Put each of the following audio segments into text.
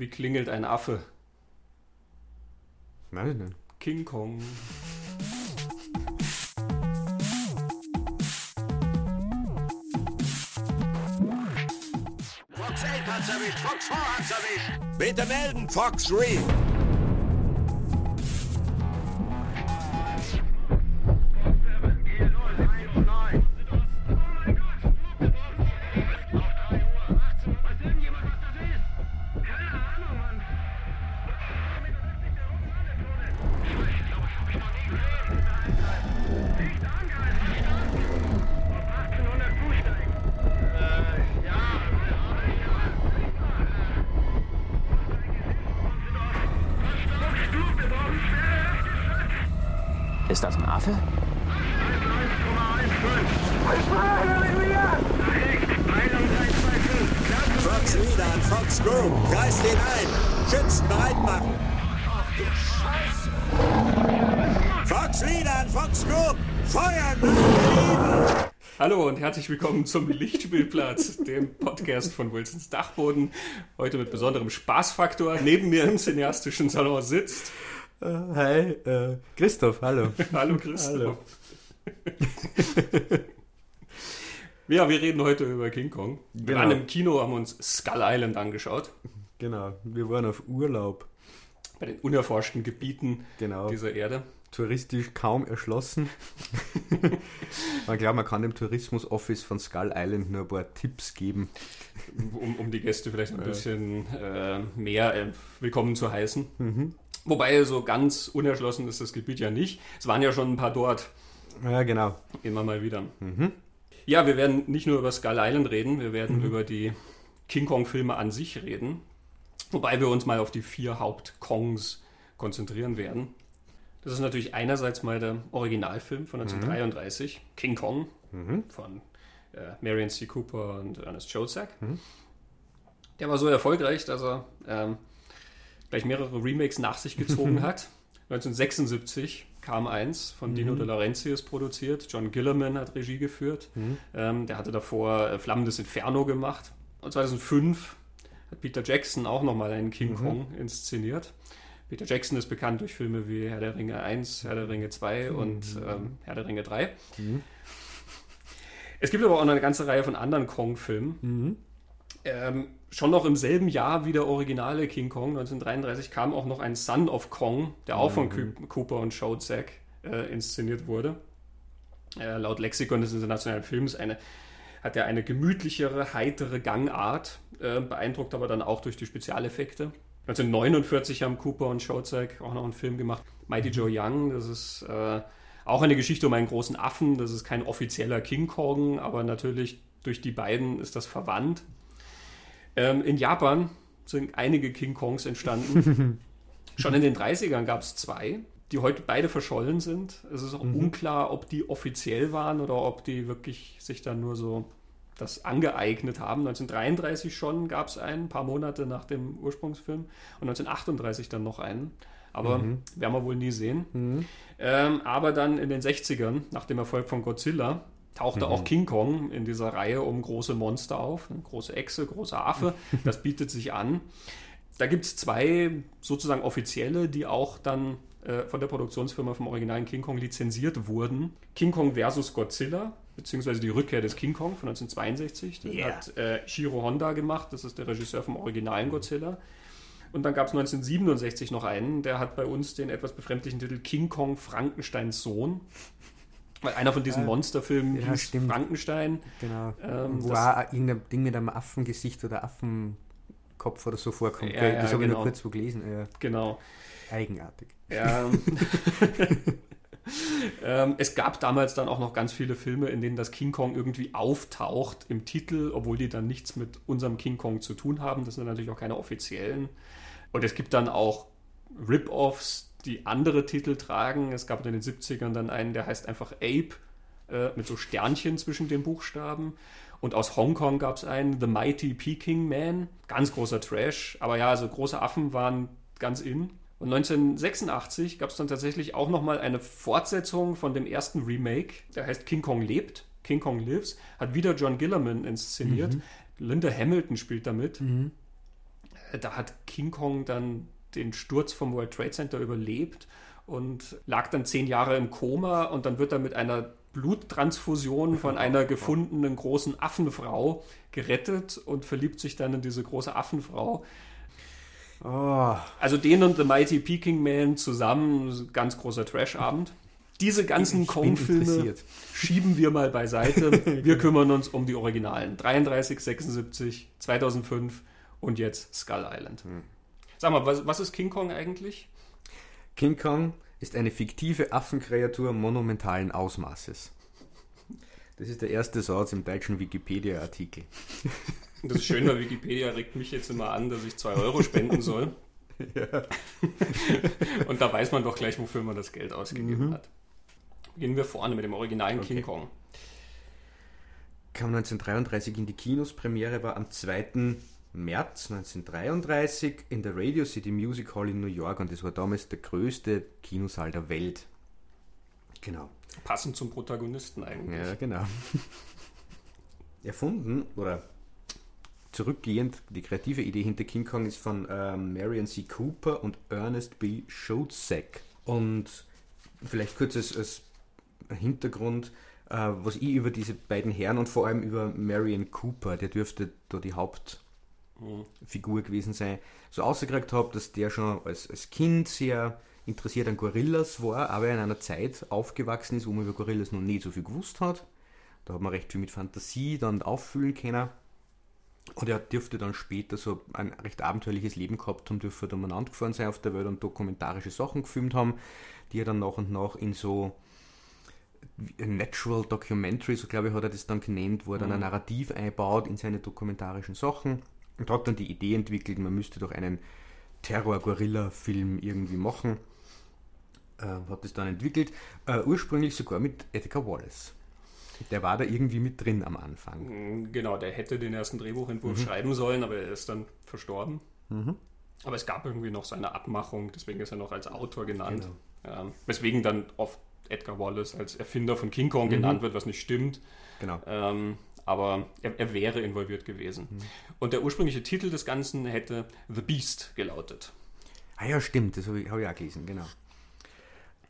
Wie klingelt ein Affe? Nein, nein. King Kong. Fox 8 hat's erwischt, Fox 4 hat's erwischt. Bitte melden, Fox 3. herzlich willkommen zum Lichtspielplatz, dem Podcast von Wilsons Dachboden. Heute mit besonderem Spaßfaktor. Neben mir im cineastischen Salon sitzt. Äh, hi, äh, Christoph, hallo. Hallo Christoph. Hallo. Ja, wir reden heute über King Kong. Wir Genau. waren im Kino, haben uns Skull Island angeschaut. Genau, wir waren auf Urlaub. Bei den unerforschten Gebieten Genau. dieser Erde. Touristisch kaum erschlossen. man glaubt, man kann dem Tourismus-Office von Skull Island nur ein paar Tipps geben. um, um die Gäste vielleicht ein bisschen äh, mehr äh, willkommen zu heißen. Mhm. Wobei so ganz unerschlossen ist das Gebiet ja nicht. Es waren ja schon ein paar dort, Ja, genau. immer mal wieder. Ja, wir werden nicht nur über Skull Island reden, wir werden über die King Kong-Filme an sich reden. Wobei wir uns mal auf die vier Haupt-Kongs konzentrieren werden. Das ist natürlich einerseits mal der Originalfilm von 1933, King Kong, von äh, Marion C. Cooper und Ernest Josak. Der war so erfolgreich, dass er ähm, gleich mehrere Remakes nach sich gezogen hat. 1976 kam eins von Dino De Laurentiis produziert. John Gillerman hat Regie geführt. Ähm, der hatte davor äh, Flammendes Inferno gemacht. Und 2005 hat Peter Jackson auch nochmal einen King Kong inszeniert. Peter Jackson ist bekannt durch Filme wie Herr der Ringe 1, Herr der Ringe 2 und ähm, Herr der Ringe 3. Es gibt aber auch noch eine ganze Reihe von anderen Kong-Filmen. Ähm, schon noch im selben Jahr wie der originale King Kong, 1933, kam auch noch ein Son of Kong, der auch von Coo- Cooper und Shozak äh, inszeniert wurde. Äh, laut Lexikon des internationalen Films eine, hat er eine gemütlichere, heitere Gangart, äh, beeindruckt aber dann auch durch die Spezialeffekte. 1949 haben Cooper und Shozak auch noch einen Film gemacht, Mighty Joe Young, das ist äh, auch eine Geschichte um einen großen Affen, das ist kein offizieller King Kong, aber natürlich durch die beiden ist das verwandt. Ähm, in Japan sind einige King Kongs entstanden. Schon in den 30ern gab es zwei, die heute beide verschollen sind. Es ist auch unklar, ob die offiziell waren oder ob die wirklich sich dann nur so das angeeignet haben. 1933 schon gab es einen, ein paar Monate nach dem Ursprungsfilm und 1938 dann noch einen. Aber werden wir wohl nie sehen. Ähm, aber dann in den 60ern, nach dem Erfolg von Godzilla, tauchte auch King Kong in dieser Reihe um große Monster auf. Eine große Echse, großer Affe. Das bietet sich an. Da gibt es zwei sozusagen offizielle, die auch dann äh, von der Produktionsfirma vom originalen King Kong lizenziert wurden. King Kong versus Godzilla, beziehungsweise die Rückkehr des King Kong von 1962. Den Yeah. hat äh, Shiro Honda gemacht, das ist der Regisseur vom originalen Godzilla. Und dann gab es 1967 noch einen, der hat bei uns den etwas befremdlichen Titel King Kong Frankensteins Sohn. Weil einer von diesen. Monsterfilmen Ja, hieß. Frankenstein. Genau. Ähm, Wo das- auch irgendein Ding mit einem Affengesicht oder Affenkopf oder so vorkommt. Ja, ja, das habe ich genau. nur kurz wo gelesen. Ja, Genau. eigenartig. Ja. ähm, es gab damals dann auch noch ganz viele Filme, in denen das King Kong irgendwie auftaucht im Titel, obwohl die dann nichts mit unserem King Kong zu tun haben. Das sind natürlich auch keine offiziellen. Und es gibt dann auch Rip-Offs, die andere Titel tragen. Es gab in den 70ern dann einen, der heißt einfach Ape, äh, mit so Sternchen zwischen den Buchstaben. Und aus Hongkong gab es einen, The Mighty Peking Man. Ganz großer Trash. Aber ja, also große Affen waren ganz in. Und 1986 gab es dann tatsächlich auch nochmal eine Fortsetzung von dem ersten Remake. Der heißt King Kong lebt. King Kong Lives. Hat wieder John Gillerman inszeniert. Linda Hamilton spielt damit. da hat King Kong dann den Sturz vom World Trade Center überlebt und lag dann zehn Jahre im Koma und dann wird er mit einer Bluttransfusion von einer gefundenen großen Affenfrau gerettet und verliebt sich dann in diese große Affenfrau. Oh, Also den und The Mighty Peking Man zusammen, ganz großer Trash-Abend. Diese ganzen Kong-Filme schieben wir mal beiseite. Wir kümmern uns um die Originalen. 33, 76, 2005 und jetzt Skull Island. Hm. Sag mal, was, was ist King Kong eigentlich? King Kong ist eine fiktive Affenkreatur monumentalen Ausmaßes. Das ist der erste Satz im deutschen Wikipedia-Artikel. Das ist schön, weil Wikipedia regt mich jetzt immer an, dass ich 2 Euro spenden soll. Und da weiß man doch gleich, wofür man das Geld ausgegeben hat. Beginnen wir vorne mit dem originalen King Okay. Kong. Kam 1933 in die Kinos, Premiere war am 2. März 1933 in der Radio City Music Hall in New York und das war damals der größte Kinosaal der Welt. Genau. Passend zum Protagonisten eigentlich. Ja, genau. Erfunden oder zurückgehend, die kreative Idee hinter King Kong ist von ähm, Marion C. Cooper und Ernest B. Schotzek. Und vielleicht kurz als, als Hintergrund, äh, was ich über diese beiden Herren und vor allem über Marion Cooper, der dürfte da die Hauptfigur gewesen sein, so ausgekriegt habe, dass der schon als, als Kind sehr interessiert an Gorillas war, aber in einer Zeit aufgewachsen ist, wo man über Gorillas noch nicht so viel gewusst hat. Da hat man recht viel mit Fantasie dann auffüllen können. Und er dürfte dann später so ein recht abenteuerliches Leben gehabt haben, dürfte dann umeinander gefahren sein auf der Welt und dokumentarische Sachen gefilmt haben, die er dann nach und nach in so Natural Documentary, so glaube ich, hat er das dann genannt, wo er dann ein Narrativ einbaut in seine dokumentarischen Sachen und hat dann die Idee entwickelt, man müsste doch einen Terror-Gorilla-Film irgendwie machen. Äh, hat das dann entwickelt, äh, ursprünglich sogar mit Edgar Wallace. Der war da irgendwie mit drin am Anfang. Mm, Genau, der hätte den ersten Drehbuchentwurf Mhm. schreiben sollen, aber er ist dann verstorben. Aber es gab irgendwie noch seine Abmachung, deswegen ist er noch als Autor genannt. Genau. Ähm, weswegen dann oft Edgar Wallace als Erfinder von King Mhm. Kong genannt wird, was nicht stimmt. Genau. Ähm, aber er, er wäre involviert gewesen. Mhm. Und der ursprüngliche Titel des Ganzen hätte The Beast gelautet. Ah ja, stimmt, das habe ich, hab ich auch gelesen, genau.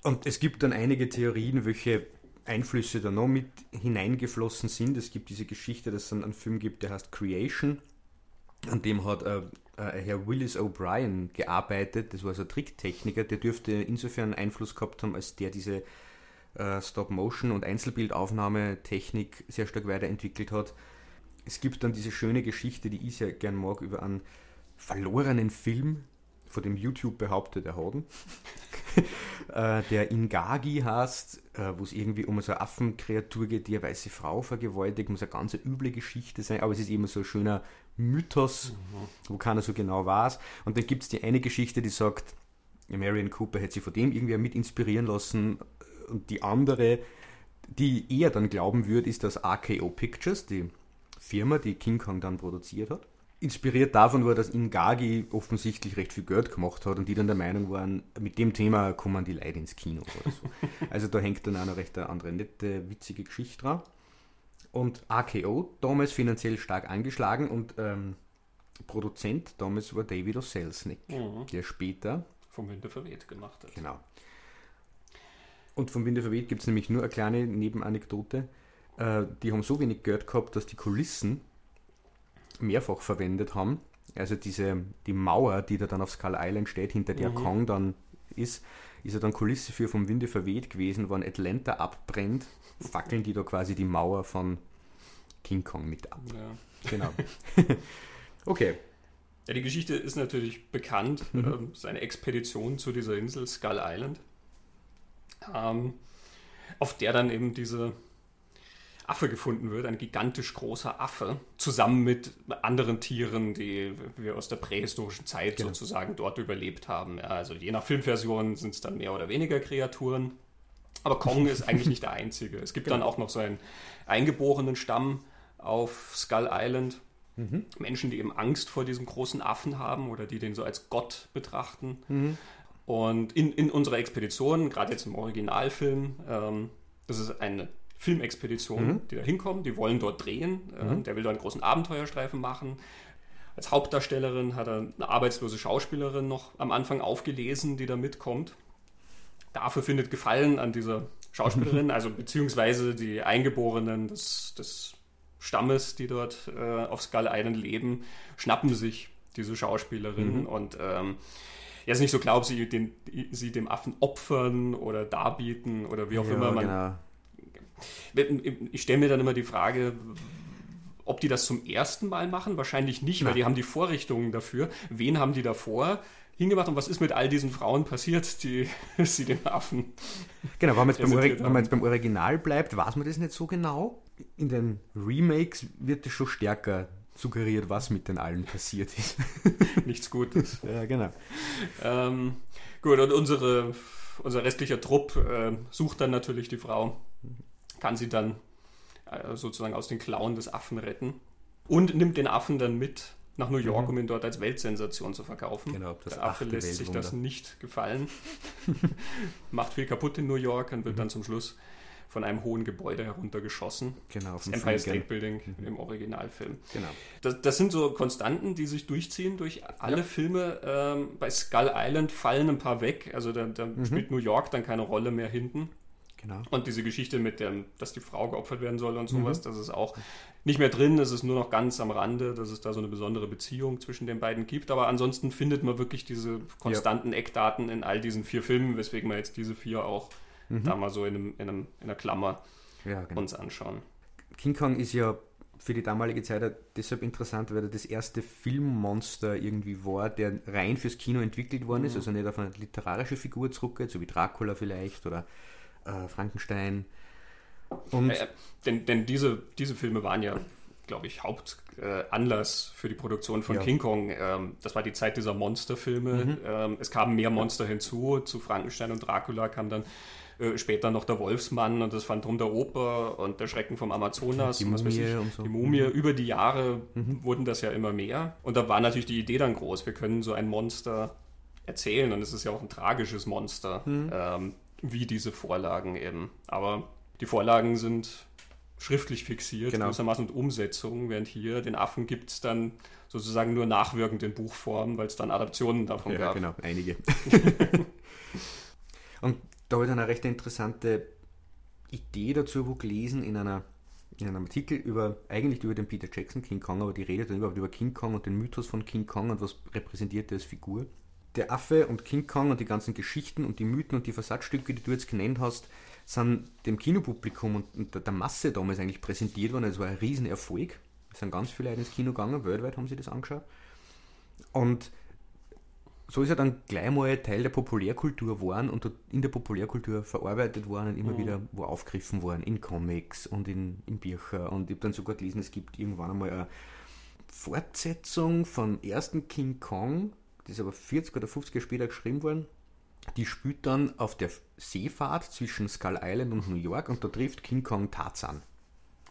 Und es gibt dann einige Theorien, welche Einflüsse da noch mit hineingeflossen sind. Es gibt diese Geschichte, dass es einen Film gibt, der heißt Creation. An dem hat äh, äh, Herr Willis O'Brien gearbeitet. Das war so ein Tricktechniker. Der dürfte insofern Einfluss gehabt haben, als der diese äh, Stop-Motion- und Einzelbildaufnahmetechnik sehr stark weiterentwickelt hat. Es gibt dann diese schöne Geschichte, die ich sehr gern mag, über einen verlorenen Film, von dem YouTube behauptet, er hat äh, der Ingagi heißt, äh, wo es irgendwie um so eine Affenkreatur geht, die eine weiße Frau vergewaltigt, muss eine ganz üble Geschichte sein, aber es ist immer so ein schöner Mythos, wo keiner so genau weiß. Und dann gibt es die eine Geschichte, die sagt, Marion Cooper hätte sich von dem irgendwie mit inspirieren lassen und die andere, die eher dann glauben würde, ist das RKO Pictures, die Firma, die King Kong dann produziert hat. Inspiriert davon war, dass Ingagi offensichtlich recht viel Geld gemacht hat und die dann der Meinung waren, mit dem Thema kommen die Leute ins Kino oder so. Also da hängt dann auch noch recht eine andere nette, witzige Geschichte dran. Und AKO, damals finanziell stark angeschlagen und ähm, Produzent damals war David O. Selznick, Mhm. der später Vom Winde verweht gemacht hat. Genau. Und vom Winde verweht gibt es nämlich nur eine kleine Nebenanekdote. Äh, die haben so wenig Geld gehabt, dass die Kulissen mehrfach verwendet haben. Also diese, die Mauer, die da dann auf Skull Island steht, hinter der Kong dann ist, ist ja dann Kulisse für vom Winde verweht gewesen, wenn Atlanta abbrennt, fackeln die da quasi die Mauer von King Kong mit ab. Ja. Genau. okay. Ja, die Geschichte ist natürlich bekannt. Mhm. Ähm, seine Expedition zu dieser Insel Skull Island, ähm, auf der dann eben diese Affe gefunden wird, ein gigantisch großer Affe, zusammen mit anderen Tieren, die wir aus der prähistorischen Zeit Genau. sozusagen dort überlebt haben. Ja, also je nach Filmversion sind es dann mehr oder weniger Kreaturen. Aber Kong ist eigentlich nicht der einzige. Es gibt dann auch noch so einen eingeborenen Stamm auf Skull Island. Menschen, die eben Angst vor diesem großen Affen haben oder die den so als Gott betrachten. Und in, in unserer Expedition, gerade jetzt im Originalfilm, ähm, das ist eine Filmexpedition, die da hinkommen, die wollen dort drehen. Ähm, Der will da einen großen Abenteuerstreifen machen. Als Hauptdarstellerin hat er eine arbeitslose Schauspielerin noch am Anfang aufgelesen, die da mitkommt. Dafür findet Gefallen an dieser Schauspielerin, also beziehungsweise die Eingeborenen des, des Stammes, die dort äh, auf Skull Island leben, schnappen sich diese Schauspielerin mhm. und ähm, ja, ist nicht so klar, ob sie, den, sie dem Affen opfern oder darbieten oder wie auch ja, immer man. Genau. Ich stelle mir dann immer die Frage, ob die das zum ersten Mal machen. Wahrscheinlich nicht, weil die haben die Vorrichtungen dafür. Wen haben die davor? hingemacht und was ist mit all diesen Frauen passiert, die sie dem Affen. Genau, wenn man, jetzt beim, wenn man jetzt beim Original bleibt, weiß man das nicht so genau. In den Remakes wird es schon stärker suggeriert, was mit den allen passiert ist. Nichts Gutes. ja, genau. Ähm, gut, und unsere, unser restlicher Trupp äh, sucht dann natürlich die Frau, kann sie dann äh, sozusagen aus den Klauen des Affen retten und nimmt den Affen dann mit nach New York, mhm. um ihn dort als Weltsensation zu verkaufen. Genau, das Der Affe lässt sich das nicht gefallen. Macht viel kaputt in New York und wird mhm. dann zum Schluss von einem hohen Gebäude heruntergeschossen. Genau, das Empire State Building mhm. im Originalfilm. Genau. Das, das, sind so Konstanten, die sich durchziehen durch alle ja. Filme. Ähm, bei Skull Island fallen ein paar weg. Also da, da mhm. spielt New York dann keine Rolle mehr hinten. Genau. Und diese Geschichte mit dem, dass die Frau geopfert werden soll und sowas, mhm. das ist auch nicht mehr drin. Es ist nur noch ganz am Rande, dass es da so eine besondere Beziehung zwischen den beiden gibt. Aber ansonsten findet man wirklich diese konstanten ja. Eckdaten in all diesen vier Filmen, weswegen wir jetzt diese vier auch mhm. da mal so in, einem, in, einem, in einer Klammer ja, genau. uns anschauen. King Kong ist ja für die damalige Zeit deshalb interessant, weil er das erste Filmmonster irgendwie war, der rein fürs Kino entwickelt worden ist, mhm. also nicht auf eine literarische Figur zurückgeht, so wie Dracula vielleicht oder äh, Frankenstein. Und äh, denn, denn diese, diese Filme waren ja, glaube ich, Hauptanlass äh, für die Produktion von ja. King Kong. Ähm, das war die Zeit dieser Monsterfilme. Mhm. Ähm, es kamen mehr Monster hinzu. Zu Frankenstein und Dracula kam dann äh, später noch der Wolfsmann und das Phantom der Oper und der Schrecken vom Amazonas. Die Mumie ich, und so. Die Mumie. Mhm. Über die Jahre mhm. wurden das ja immer mehr. Und da war natürlich die Idee dann groß. Wir können so ein Monster erzählen und es ist ja auch ein tragisches Monster. Mhm. Ähm, wie diese Vorlagen eben. Aber die Vorlagen sind schriftlich fixiert, genau. gewissermaßen und Umsetzungen, während hier den Affen gibt es dann sozusagen nur nachwirkend in Buchform, weil es dann Adaptionen davon ja, gab. genau, einige. und da habe ich dann eine recht interessante Idee dazu wo gelesen in einer in einem Artikel über, eigentlich über den Peter Jackson King Kong, aber die redet dann überhaupt über King Kong und den Mythos von King Kong und was repräsentiert er als Figur der Affe und King Kong und die ganzen Geschichten und die Mythen und die Versatzstücke, die du jetzt genannt hast, sind dem Kinopublikum und der Masse damals eigentlich präsentiert worden. Es war ein Riesenerfolg. Es sind ganz viele Leute ins Kino gegangen, weltweit haben sie das angeschaut. Und so ist er dann gleich mal Teil der Populärkultur geworden und in der Populärkultur verarbeitet worden und immer mhm. wieder wo aufgegriffen worden, in Comics und in, in Bücher. Und ich habe dann sogar gelesen, es gibt irgendwann einmal eine Fortsetzung vom ersten King Kong, die ist aber 40 oder 50 Jahre später geschrieben worden. Die spielt dann auf der Seefahrt zwischen Skull Island und New York und da trifft King Kong Tarzan.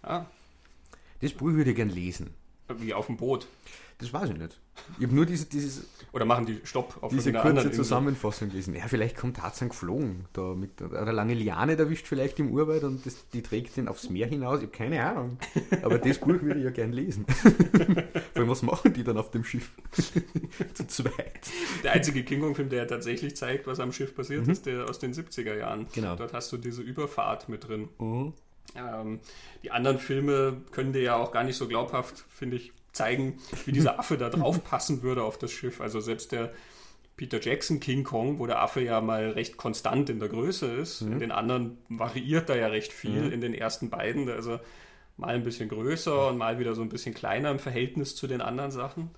Ah. Das Buch würde ich gerne lesen. Wie auf dem Boot. Das weiß ich nicht. Ich habe nur diese, dieses. Oder machen die Stopp auf diese kurze Zusammenfassung gelesen. Ja, vielleicht kommt Tarzan geflogen. Da mit einer lange Liane erwischt vielleicht im Urwald und das, die trägt ihn aufs Meer hinaus. Ich habe keine Ahnung. Aber das Buch würde ich ja gern lesen. Vor allem, was machen die dann auf dem Schiff? Zu zweit. Der einzige King Kong-Film, der tatsächlich zeigt, was am Schiff passiert mhm. ist, der aus den 70er Jahren. Genau. Dort hast du diese Überfahrt mit drin. Mhm. Ähm, die anderen Filme können dir ja auch gar nicht so glaubhaft, finde ich, zeigen, wie dieser Affe da drauf passen würde auf das Schiff. Also selbst der Peter Jackson King Kong, wo der Affe ja mal recht konstant in der Größe ist, mhm. in den anderen variiert da ja recht viel, mhm. in den ersten beiden, also mal ein bisschen größer und mal wieder so ein bisschen kleiner im Verhältnis zu den anderen Sachen.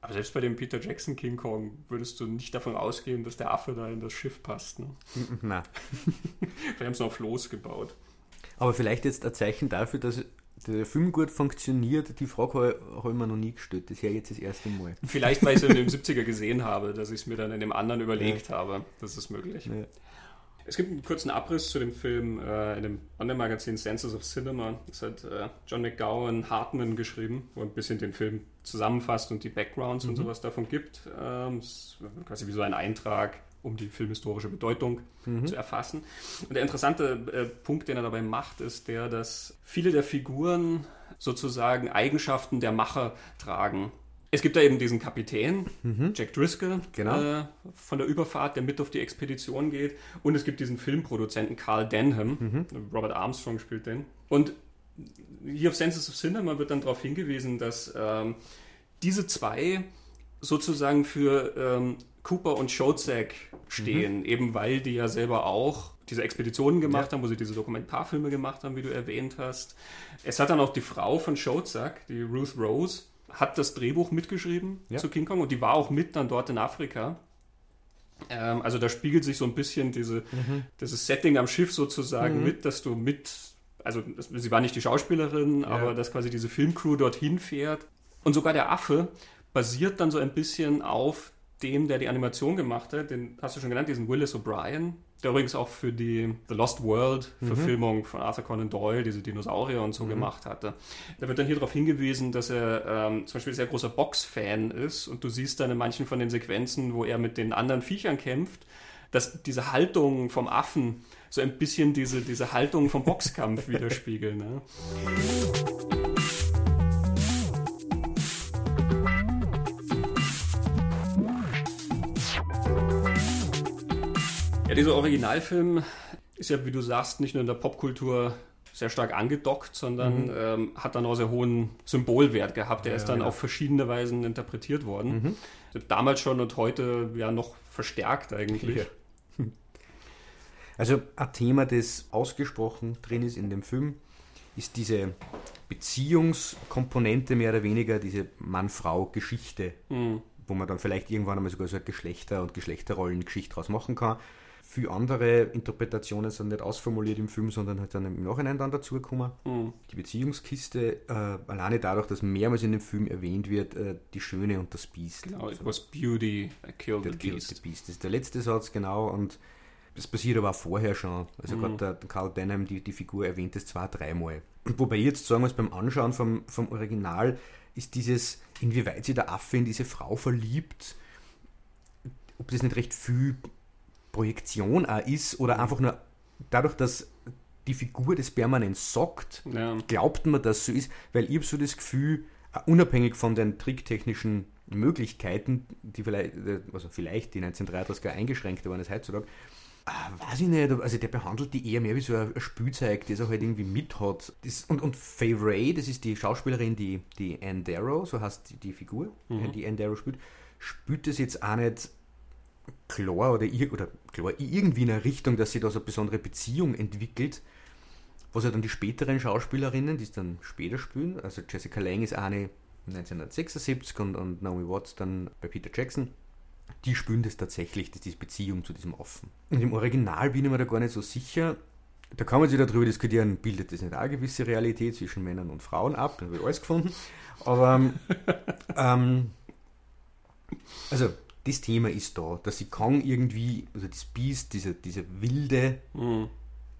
Aber selbst bei dem Peter Jackson King Kong würdest du nicht davon ausgehen, dass der Affe da in das Schiff passt. Ne? Na. Wir haben es auf Floß gebaut. Aber vielleicht jetzt ein Zeichen dafür, dass der Film gut funktioniert, die Frage habe ich mir noch nie gestellt. Das ist ja jetzt das erste Mal. Vielleicht, weil ich es in den 70er gesehen habe, dass ich es mir dann in dem anderen überlegt ja. habe. Das ist möglich. Ja. Es gibt einen kurzen Abriss zu dem Film äh, in dem Online-Magazin Senses of Cinema. Das hat äh, John McGowan Hartman geschrieben, wo ein bisschen den Film zusammenfasst und die Backgrounds mhm. und sowas davon gibt. Ähm, quasi wie so ein Eintrag um die filmhistorische Bedeutung mhm. zu erfassen. Und der interessante äh, Punkt, den er dabei macht, ist der, dass viele der Figuren sozusagen Eigenschaften der Macher tragen. Es gibt da eben diesen Kapitän, Jack Driscoll, Genau. äh, von der Überfahrt, der mit auf die Expedition geht. Und es gibt diesen Filmproduzenten Carl Denham, Robert Armstrong spielt den. Und hier auf Senses of Cinema wird dann darauf hingewiesen, dass ähm, diese zwei sozusagen für ähm, Cooper und Shozak stehen, eben weil die ja selber auch diese Expeditionen gemacht haben, wo sie diese Dokumentarfilme gemacht haben, wie du erwähnt hast. Es hat dann auch die Frau von Shozak, die Ruth Rose, hat das Drehbuch mitgeschrieben Ja. zu King Kong und die war auch mit dann dort in Afrika. Ähm, also da spiegelt sich so ein bisschen diese, dieses Setting am Schiff sozusagen mit, dass du mit, also das, sie war nicht die Schauspielerin, aber dass quasi diese Filmcrew dorthin fährt. Und sogar der Affe basiert dann so ein bisschen auf dem, der die Animation gemacht hat, den hast du schon genannt, diesen Willis O'Brien, der übrigens auch für die The Lost World Verfilmung von Arthur Conan Doyle, diese Dinosaurier und so gemacht hatte. Da wird dann hier darauf hingewiesen, dass er ähm, zum Beispiel ein sehr großer Box-Fan ist und du siehst dann in manchen von den Sequenzen, wo er mit den anderen Viechern kämpft, dass diese Haltung vom Affen so ein bisschen diese, diese Haltung vom Boxkampf widerspiegeln. Ne? Ja, dieser Originalfilm ist ja, wie du sagst, nicht nur in der Popkultur sehr stark angedockt, sondern ähm, hat dann auch sehr hohen Symbolwert gehabt. Der ist dann genau. auf verschiedene Weisen interpretiert worden. Damals schon und heute ja noch verstärkt eigentlich. Ja. Also ein Thema, das ausgesprochen drin ist in dem Film, ist diese Beziehungskomponente mehr oder weniger, diese Mann-Frau-Geschichte, wo man dann vielleicht irgendwann einmal sogar so eine Geschlechter- und Geschlechterrollengeschichte draus machen kann. Viele andere Interpretationen sind nicht ausformuliert im Film, sondern halt dann im Nachhinein dann dazugekommen. Die Beziehungskiste, äh, alleine dadurch, dass mehrmals in dem Film erwähnt wird, äh, die Schöne und das Biest. Genau, it was beauty that killed the Der Kill beast. the Beast. Das ist der letzte Satz, genau. Und das passiert aber auch vorher schon. Also Mhm. gerade Carl Denham, die, die Figur, erwähnt es zwei, dreimal. Wobei ich jetzt sagen muss, beim Anschauen vom, vom Original ist dieses, inwieweit sich der Affe in diese Frau verliebt, ob das nicht recht viel Projektion auch ist oder einfach nur dadurch, dass die Figur das permanent sagt, Ja. glaubt man, dass so ist, weil ich habe so das Gefühl, äh, unabhängig von den tricktechnischen Möglichkeiten, die vielleicht, äh, also vielleicht die 1933er eingeschränkter waren als heutzutage, äh, weiß ich nicht, also der behandelt die eher mehr wie so ein Spielzeug, das er halt irgendwie mit hat. Das, und, und Faye Ray, das ist die Schauspielerin, die, die Anne Darrow, so heißt die, die Figur, äh, die Anne Darrow spielt, spielt das jetzt auch nicht klar oder, oder klar, irgendwie in eine Richtung, dass sie da so eine besondere Beziehung entwickelt, was ja dann die späteren Schauspielerinnen, die es dann später spielen, also Jessica Lange ist eine 1976 und, und Naomi Watts dann bei Peter Jackson, die spielen das tatsächlich, das diese Beziehung zu diesem Affen. Und im Original bin ich mir da gar nicht so sicher. Da kann man sich darüber diskutieren, bildet das nicht auch eine gewisse Realität zwischen Männern und Frauen ab, dann wird alles gefunden. Aber ähm, also das Thema ist da, dass sie Kong irgendwie, also das Biest, diese, diese wilde,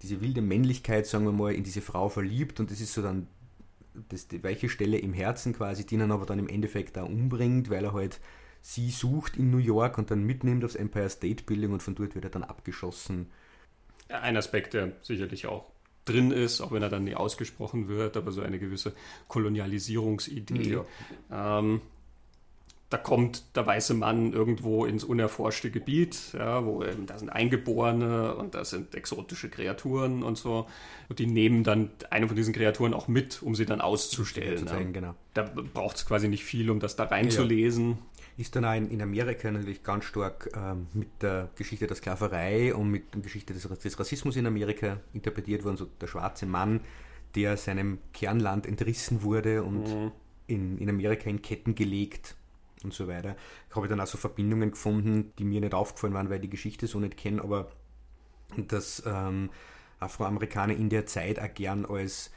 diese wilde Männlichkeit, sagen wir mal, in diese Frau verliebt und das ist so dann das, die weiche Stelle im Herzen quasi, die ihn aber dann im Endeffekt auch umbringt, weil er halt sie sucht in New York und dann mitnimmt aufs Empire State Building und von dort wird er dann abgeschossen. Ein Aspekt, der sicherlich auch drin ist, auch wenn er dann nie ausgesprochen wird, aber so eine gewisse Kolonialisierungsidee. Ähm, da kommt der weiße Mann irgendwo ins unerforschte Gebiet, ja, wo eben, da sind Eingeborene und da sind exotische Kreaturen und so. Und die nehmen dann eine von diesen Kreaturen auch mit, um sie dann auszustellen. zu ja. genau. Da braucht es quasi nicht viel, um das da reinzulesen. Ist dann auch in, in Amerika natürlich ganz stark ähm, mit der Geschichte der Sklaverei und mit der Geschichte des, des Rassismus in Amerika interpretiert worden. So der schwarze Mann, der seinem Kernland entrissen wurde und in, in Amerika in Ketten gelegt und so weiter. Ich habe dann auch so Verbindungen gefunden, die mir nicht aufgefallen waren, weil ich die Geschichte so nicht kenne, aber dass ähm, Afroamerikaner in der Zeit auch gern als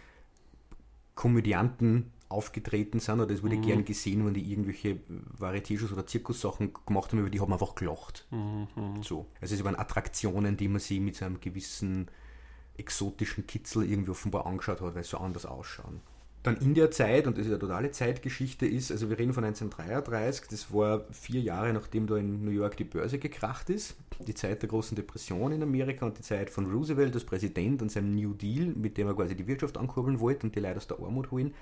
Komödianten aufgetreten sind oder es wurde gern gesehen, wenn die irgendwelche Varieté-Shows oder Zirkussachen gemacht haben, über die haben einfach gelacht. So. Also es waren Attraktionen, die man sich mit so einem gewissen exotischen Kitzel irgendwie offenbar angeschaut hat, weil sie so anders ausschauen. Dann in der Zeit, und das ist eine totale Zeitgeschichte, ist, also wir reden von 1933, das war vier Jahre nachdem da in New York die Börse gekracht ist, die Zeit der großen Depression in Amerika und die Zeit von Roosevelt als Präsident und seinem New Deal, mit dem er quasi die Wirtschaft ankurbeln wollte und die Leute aus der Armut holen.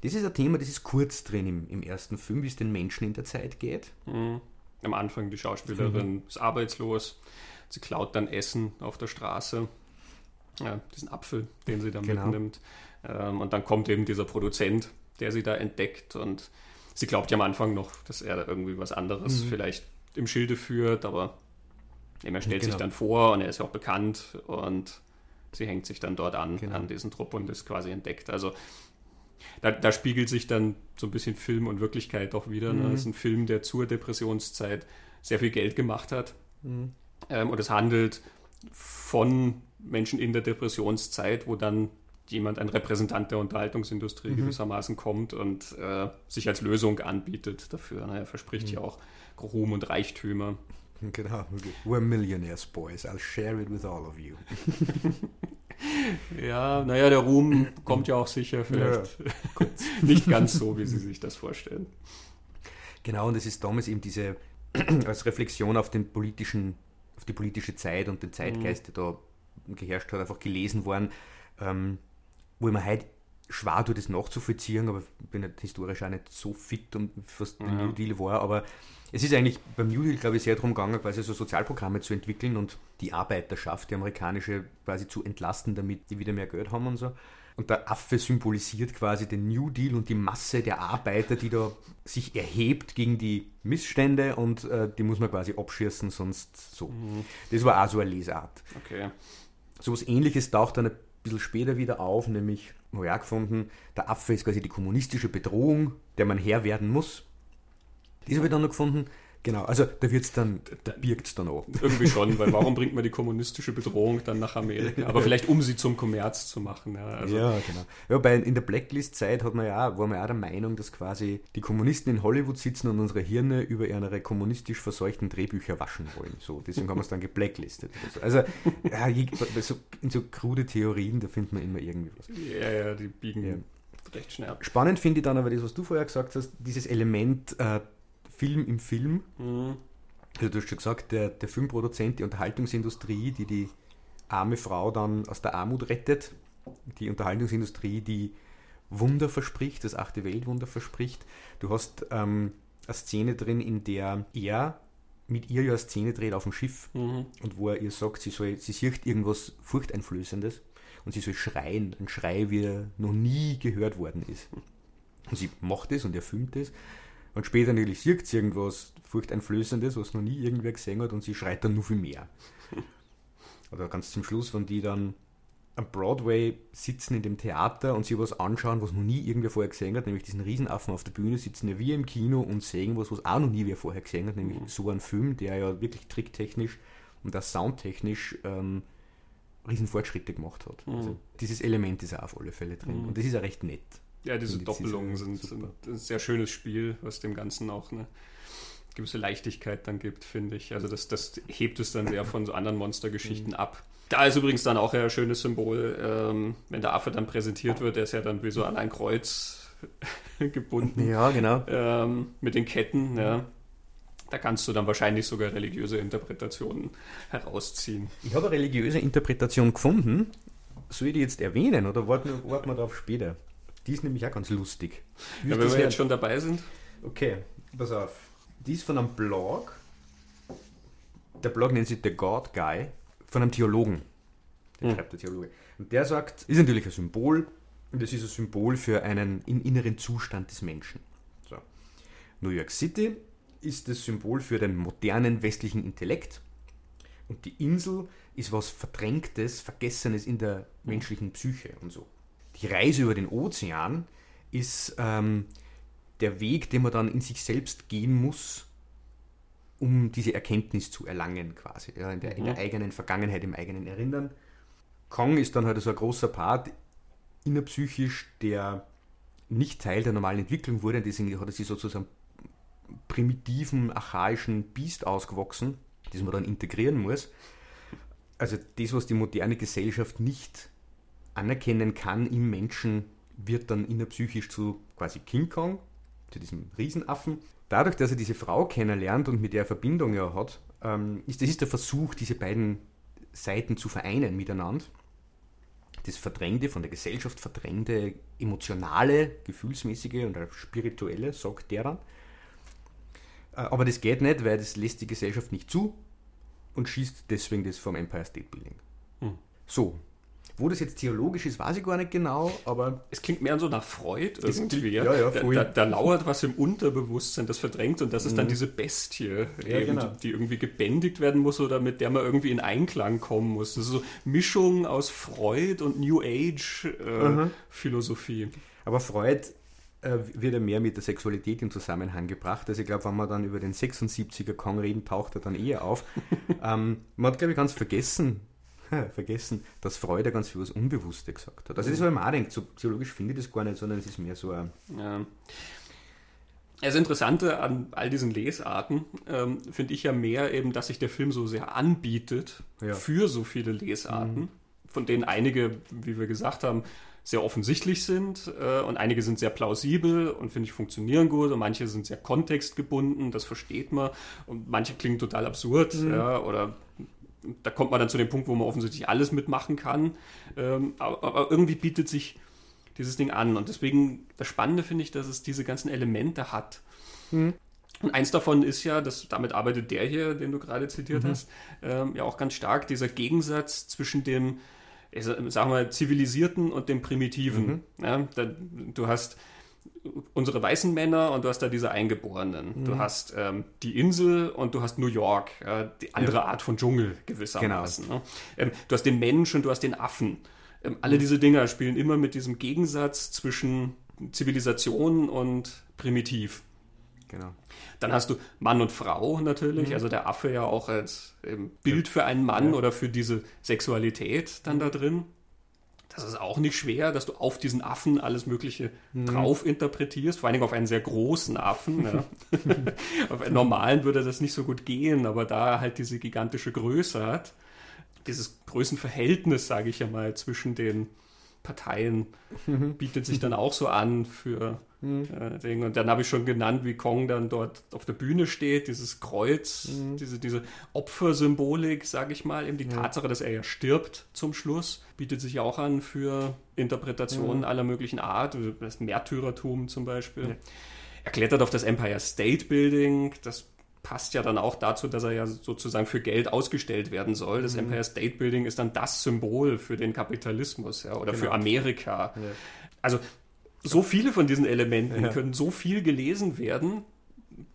Das ist ein Thema, das ist kurz drin im, im ersten Film, wie es den Menschen in der Zeit geht. Mhm. Am Anfang die Schauspielerin mhm. ist arbeitslos. Sie klaut dann Essen auf der Straße. Ja, diesen Apfel, den sie dann genau. mitnimmt. Ähm, und dann kommt eben dieser Produzent, der sie da entdeckt und sie glaubt ja am Anfang noch, dass er da irgendwie was anderes mhm. vielleicht im Schilde führt, aber er stellt genau. sich dann vor und er ist ja auch bekannt und sie hängt sich dann dort an, genau. an diesen Trupp und ist quasi entdeckt. Also da, da, spiegelt sich dann so ein bisschen Film und Wirklichkeit auch wieder. Ne? Mhm. Ne? Das ist ein Film, der zur Depressionszeit sehr viel Geld gemacht hat. Mhm. Ähm, und es handelt von Menschen in der Depressionszeit, wo dann jemand, ein Repräsentant der Unterhaltungsindustrie mhm. gewissermaßen kommt und äh, sich als Lösung anbietet dafür. Ne? Er verspricht mhm. ja auch Ruhm und Reichtümer. Genau. We're millionaires, boys. I'll share it with all of you. ja, naja, der Ruhm kommt ja auch sicher vielleicht ja, nicht ganz so, wie Sie sich das vorstellen. Genau, und es ist damals eben diese, als Reflexion auf den politischen, auf die politische Zeit und den Zeitgeist, mhm. der da geherrscht hat, einfach gelesen worden, ähm, wo ich mir heute schwer tue, das nachzuvollziehen, aber ich bin halt historisch auch nicht so fit und was der New Deal war, aber es ist eigentlich beim New Deal, glaube ich, sehr darum gegangen, quasi so Sozialprogramme zu entwickeln und die Arbeiterschaft, die amerikanische, quasi zu entlasten, damit die wieder mehr Geld haben und so. Und der Affe symbolisiert quasi den New Deal und die Masse der Arbeiter, die da sich erhebt gegen die Missstände und äh, die muss man quasi abschießen, sonst so. Mhm. Das war auch so eine Lesart. Okay. So was ähnliches taucht dann ein bisschen später wieder auf, nämlich, habe ich gefunden, der Affe ist quasi die kommunistische Bedrohung, der man Herr werden muss. Das habe ich dann noch gefunden. Genau, also da wird es dann, da birgt es dann auch. Irgendwie schon, weil warum bringt man die kommunistische Bedrohung dann nach Amerika? Aber vielleicht um sie zum Kommerz zu machen. Ja, also. ja genau. Ja, bei, in der Blacklist-Zeit hat man ja, war man ja der Meinung, dass quasi die Kommunisten in Hollywood sitzen und unsere Hirne über ihre kommunistisch verseuchten Drehbücher waschen wollen. So, deswegen haben wir es dann geblacklistet. So. Also ja, so, in so krude Theorien, da findet man immer irgendwie was. Ja, ja, die biegen ja. recht schnell. Spannend finde ich dann aber das, was du vorher gesagt hast, dieses Element äh, Film im Film. Mhm. Also du hast schon gesagt, der, der Filmproduzent, die Unterhaltungsindustrie, die die arme Frau dann aus der Armut rettet, die Unterhaltungsindustrie, die Wunder verspricht, das achte Weltwunder verspricht. Du hast ähm, eine Szene drin, in der er mit ihr ja eine Szene dreht auf dem Schiff mhm. und wo er ihr sagt, sie, soll, sie sieht irgendwas Furchteinflößendes und sie soll schreien, ein Schrei, wie er noch nie gehört worden ist. Und sie macht es und er filmt es und später natürlich sieht sie irgendwas Furchteinflößendes, was noch nie irgendwer gesehen hat und sie schreit dann nur viel mehr. Oder ganz zum Schluss, wenn die dann am Broadway sitzen in dem Theater und sich was anschauen, was noch nie irgendwer vorher gesehen hat, nämlich diesen Riesenaffen auf der Bühne, sitzen ja wie im Kino und sehen was, was auch noch nie wer vorher gesehen hat, nämlich mhm. so ein Film, der ja wirklich tricktechnisch und auch soundtechnisch ähm, Riesenfortschritte gemacht hat. Mhm. Also dieses Element ist auch auf alle Fälle drin mhm. und das ist ja recht nett. Ja, diese Doppelungen sind, sind, ein sehr schönes Spiel, was dem Ganzen auch eine gewisse Leichtigkeit dann gibt, finde ich. Also das, das hebt es dann sehr von so anderen Monstergeschichten mhm. ab. Da ist übrigens dann auch ein schönes Symbol, ähm, wenn der Affe dann präsentiert wird, der ist ja dann wie so an ein Kreuz gebunden. Ja, genau. Ähm, mit den Ketten, ja. Da kannst du dann wahrscheinlich sogar religiöse Interpretationen herausziehen. Ich habe eine religiöse Interpretation gefunden. Soll ich die jetzt erwähnen oder warten, warten wir darauf später? Die ist nämlich auch ganz lustig. Ja, wenn wir jetzt schon dabei sind. Okay, pass auf. Die ist von einem Blog. Der Blog nennt sich The God Guy, von einem Theologen. Der hm. schreibt der Theologe. Und der sagt, ist natürlich ein Symbol, und es ist ein Symbol für einen inneren Zustand des Menschen. So. New York City ist das Symbol für den modernen westlichen Intellekt. Und die Insel ist was Verdrängtes, Vergessenes in der menschlichen Psyche und so die Reise über den Ozean ist ähm, der Weg, den man dann in sich selbst gehen muss, um diese Erkenntnis zu erlangen, quasi. Ja, in, der, mhm. in, der, mhm. eigenen Vergangenheit, im eigenen Erinnern. Kong ist dann halt so ein großer Part innerpsychisch, der nicht Teil der normalen Entwicklung wurde, deswegen hat er sich sozusagen primitiven, archaischen Biest ausgewachsen, das man dann integrieren muss. Also das, was die moderne Gesellschaft nicht anerkennen kann im Menschen, wird dann innerpsychisch zu quasi King Kong, zu diesem Riesenaffen. Dadurch, dass er diese Frau kennenlernt und mit der Verbindung ja hat, ähm, ist das ist der Versuch, diese beiden Seiten zu vereinen miteinander. das Verdrängte, von der Gesellschaft verdrängte, emotionale, gefühlsmäßige und spirituelle, sagt der dann. Äh, aber das geht nicht, weil das lässt die Gesellschaft nicht zu und schießt deswegen das vom Empire State Building. Hm. So, wo das jetzt theologisch ist, weiß ich gar nicht genau, aber. Es klingt mehr so nach Freud irgendwie. Ja, ja, da, da, da, lauert was im Unterbewusstsein, das verdrängt und das ist dann mhm. diese Bestie, ja, eben, genau. die irgendwie gebändigt werden muss oder mit der man irgendwie in Einklang kommen muss. Das ist so Mischung aus Freud und New Age äh, mhm. Philosophie. Aber Freud äh, wird ja mehr mit der Sexualität in Zusammenhang gebracht. Also ich glaube, wenn wir dann über den 76er Kong reden, taucht er dann eher auf. ähm, man hat, glaube ich, ganz vergessen, vergessen, dass Freude ganz viel was Unbewusste gesagt hat. Also das, was man auch denkt, so psychologisch finde ich das gar nicht, sondern es ist mehr so ein... Ja. Das Interessante an all diesen Lesarten ähm, finde ich ja mehr eben, dass sich der Film so sehr anbietet ja. für so viele Lesarten, mhm. von denen einige, wie wir gesagt haben, sehr offensichtlich sind äh, und einige sind sehr plausibel und finde ich funktionieren gut und manche sind sehr kontextgebunden, das versteht man und manche klingen total absurd mhm. ja, oder da kommt man dann zu dem Punkt, wo man offensichtlich alles mitmachen kann. Ähm, aber, aber, irgendwie bietet sich dieses Ding an. Und deswegen, das Spannende finde ich, dass es diese ganzen Elemente hat. Mhm. Und eins davon ist ja, dass damit arbeitet der hier, den du gerade zitiert mhm. hast, ähm, ja auch ganz stark, dieser Gegensatz zwischen dem, ich sag mal, zivilisierten und dem primitiven. Mhm. Ja, da, du hast unsere weißen Männer und du hast da diese Eingeborenen. Mhm. Du hast ähm, die Insel und du hast New York, äh, die andere ja. Art von Dschungel gewissermaßen. Genau. Ne? Ähm, du hast den Mensch und du hast den Affen. Ähm, alle mhm. diese Dinger spielen immer mit diesem Gegensatz zwischen Zivilisation und Primitiv. Genau. Dann hast du Mann und Frau natürlich, mhm. also der Affe ja auch als Bild für einen Mann ja. oder für diese Sexualität dann da drin. Das ist auch nicht schwer, dass du auf diesen Affen alles Mögliche mhm. drauf interpretierst, vor allen Dingen auf einen sehr großen Affen. Ja. auf einen normalen würde das nicht so gut gehen, aber da er halt diese gigantische Größe hat, dieses Größenverhältnis, sage ich ja mal, zwischen den Parteien mhm. bietet sich dann auch so an für mhm. äh, Ding. Und dann habe ich schon genannt, wie Kong dann dort auf der Bühne steht, dieses Kreuz, mhm. diese, diese Opfersymbolik, sage ich mal, eben die Tatsache, dass er ja stirbt zum Schluss, bietet sich auch an für Interpretationen aller möglichen Art, also das Märtyrertum zum Beispiel. Er klettert auf das Empire State Building, das passt ja dann auch dazu, dass er ja sozusagen für Geld ausgestellt werden soll. Das mhm. Empire State Building ist dann das Symbol für den Kapitalismus ja, oder genau. für Amerika. Ja. Also so viele von diesen Elementen ja. können so viel gelesen werden,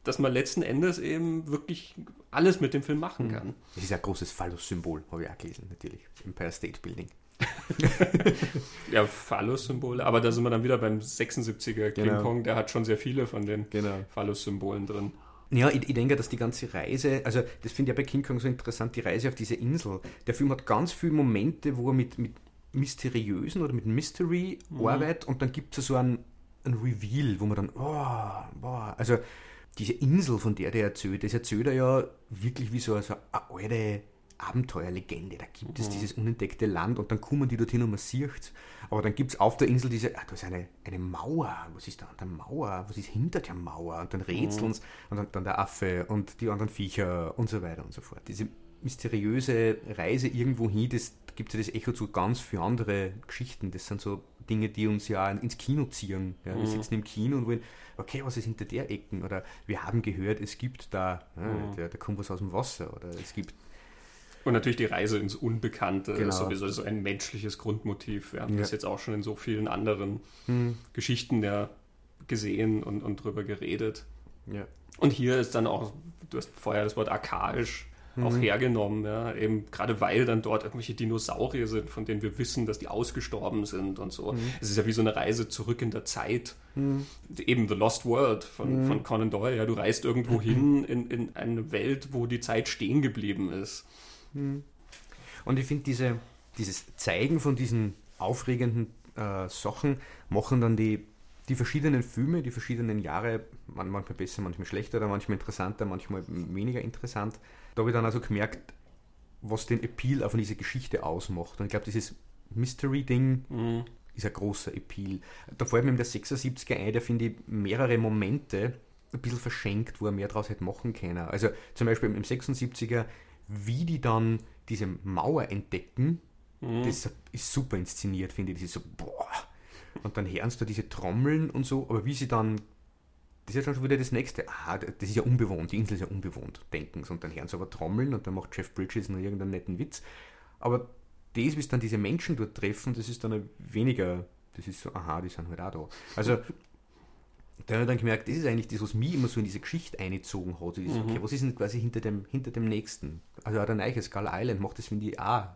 dass man letzten Endes eben wirklich alles mit dem Film machen mhm. kann. Das ist ein großes Phallus-Symbol, habe ich auch gelesen, natürlich. Empire State Building. ja, Phallus-Symbole, aber da sind wir dann wieder beim 76er King genau. Kong, der hat schon sehr viele von den genau. Phallus-Symbolen drin. Ja, ich, ich, denke, dass die ganze Reise, also das finde ich ja bei King Kong so interessant, die Reise auf diese Insel. Der Film hat ganz viele Momente, wo er mit, mit mysteriösen oder mit Mystery mhm. arbeitet und dann gibt es so einen, einen Reveal, wo man dann, oh, boah, also diese Insel, von der der erzählt, das erzählt er ja wirklich wie so, so eine alte Abenteuerlegende. Da gibt mhm. es dieses unentdeckte Land und dann kommen die dorthin und man sieht Aber dann gibt es auf der Insel diese, ah, da ist eine, eine Mauer. Was ist da an der Mauer? Was ist hinter der Mauer? Und dann rätseln mhm. und dann, dann der Affe und die anderen Viecher und so weiter und so fort. Diese mysteriöse Reise irgendwo hin, das gibt ja das Echo zu ganz viele andere Geschichten. Das sind so Dinge, die uns ja ins Kino ziehen. Ja, wir mhm. sitzen im Kino und wollen, okay, was ist hinter der Ecken? Oder wir haben gehört, es gibt da, ja, mhm. da, da kommt was aus dem Wasser. Oder es gibt und natürlich die Reise ins Unbekannte genau. ist sowieso so ein menschliches Grundmotiv. Wir haben ja. das jetzt auch schon in so vielen anderen hm. Geschichten ja gesehen und, und drüber geredet. Ja. Und hier ist dann auch, du hast vorher das Wort archaisch mhm. auch hergenommen, ja, eben gerade weil dann dort irgendwelche Dinosaurier sind, von denen wir wissen, dass die ausgestorben sind und so. Mhm. Es ist ja wie so eine Reise zurück in der Zeit. Mhm. Eben The Lost World von, mhm. von Conan Doyle. Ja, du reist irgendwo hin in, in eine Welt, wo die Zeit stehen geblieben ist. Hm. Und ich finde, diese, dieses Zeigen von diesen aufregenden äh, Sachen machen dann die, die verschiedenen Filme, die verschiedenen Jahre, manchmal besser, manchmal schlechter, manchmal interessanter, manchmal weniger interessant. Da habe ich dann also gemerkt, was den Appeal auf diese Geschichte ausmacht. Und ich glaube, dieses Mystery-Ding mhm. ist ein großer Appeal. Da fällt mir der 76er ein, der finde ich mehrere Momente ein bisschen verschenkt, wo er mehr draus hätte machen können. Also zum Beispiel im 76er wie die dann diese Mauer entdecken Mhm. Das ist super inszeniert, finde ich. Das ist so, boah. Und dann hören sie da diese Trommeln und so, aber wie sie dann, das ist ja schon wieder das nächste, aha, das ist ja unbewohnt, die Insel ist ja unbewohnt, denken sie. Und dann hören sie aber Trommeln und dann macht Jeff Bridges noch irgendeinen netten Witz. Aber das, wie es dann diese Menschen dort treffen, das ist dann weniger, das ist so, aha, die sind halt auch da. Also, da habe ich dann gemerkt, das ist eigentlich das, was mich immer so in diese Geschichte eingezogen hat. So mhm. okay, was ist denn quasi hinter dem, hinter dem nächsten? Also auch der neue Skull Island macht das, finde ich, auch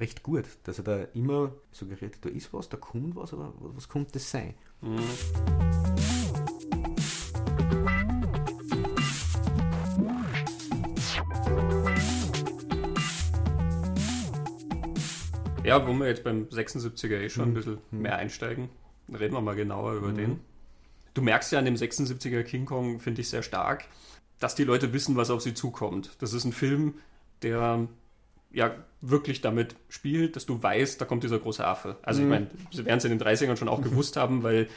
recht gut, dass er da immer suggeriert, da ist was, da kommt was, aber was kommt das sein? Mhm. Ja, wo wir jetzt beim 76er eh schon ein mhm. bisschen mhm. mehr einsteigen, reden wir mal genauer über mhm. den. Du merkst ja an dem 76er King Kong, finde ich sehr stark, dass die Leute wissen, was auf sie zukommt. Das ist ein Film, der ja wirklich damit spielt, dass du weißt, da kommt dieser große Affe. Also mhm. ich meine, sie werden es in den 30ern schon auch gewusst haben, weil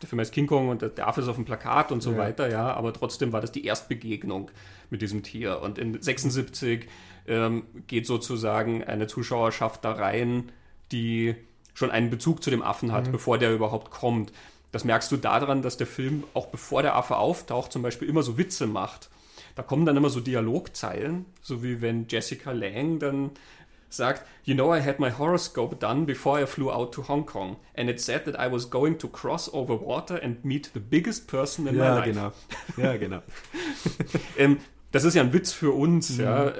der Film heißt King Kong und der Affe ist auf dem Plakat und so ja. weiter, ja, aber trotzdem war das die Erstbegegnung mit diesem Tier. Und in 76 ähm, geht sozusagen eine Zuschauerschaft da rein, die schon einen Bezug zu dem Affen hat, mhm. bevor der überhaupt kommt. Das merkst du daran, dass der Film auch bevor der Affe auftaucht, zum Beispiel immer so Witze macht. Da kommen dann immer so Dialogzeilen, so wie wenn Jessica Lang dann sagt, You know, I had my horoscope done before I flew out to Hong Kong. And it said that I was going to cross over water and meet the biggest person in ja, my life. Genau. Ja, genau. ähm, das ist ja ein Witz für uns. Mhm. Ja.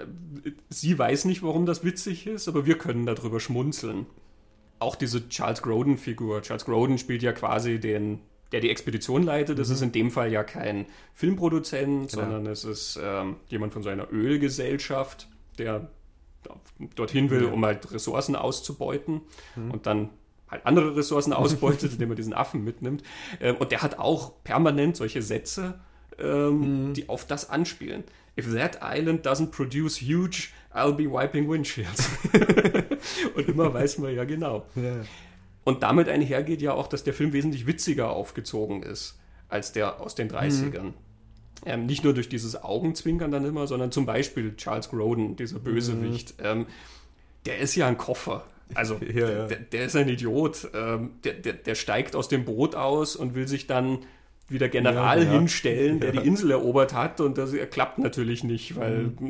Sie weiß nicht, warum das witzig ist, aber wir können darüber schmunzeln. Auch diese Charles Grodin-Figur. Charles Grodin spielt ja quasi den, der die Expedition leitet. Das mhm. ist in dem Fall ja kein Filmproduzent, genau. sondern es ist ähm, jemand von so einer Ölgesellschaft, der dorthin will, um halt Ressourcen auszubeuten mhm. und dann halt andere Ressourcen ausbeutet, indem er diesen Affen mitnimmt. Ähm, und der hat auch permanent solche Sätze, ähm, mhm. die auf das anspielen. If that island doesn't produce huge, I'll be wiping windshields. und immer weiß man ja genau. Ja. Und damit einhergeht ja auch, dass der Film wesentlich witziger aufgezogen ist als der aus den 30ern. Mhm. Ähm, nicht nur durch dieses Augenzwinkern dann immer, sondern zum Beispiel Charles Grodin, dieser Bösewicht. Mhm. Ähm, der ist ja ein Koffer. Also ja, ja. Der, der, ist ein Idiot. Ähm, der, der, der steigt aus dem Boot aus und will sich dann wie der General ja, ja. hinstellen, der die Insel erobert hat und das klappt natürlich nicht, weil.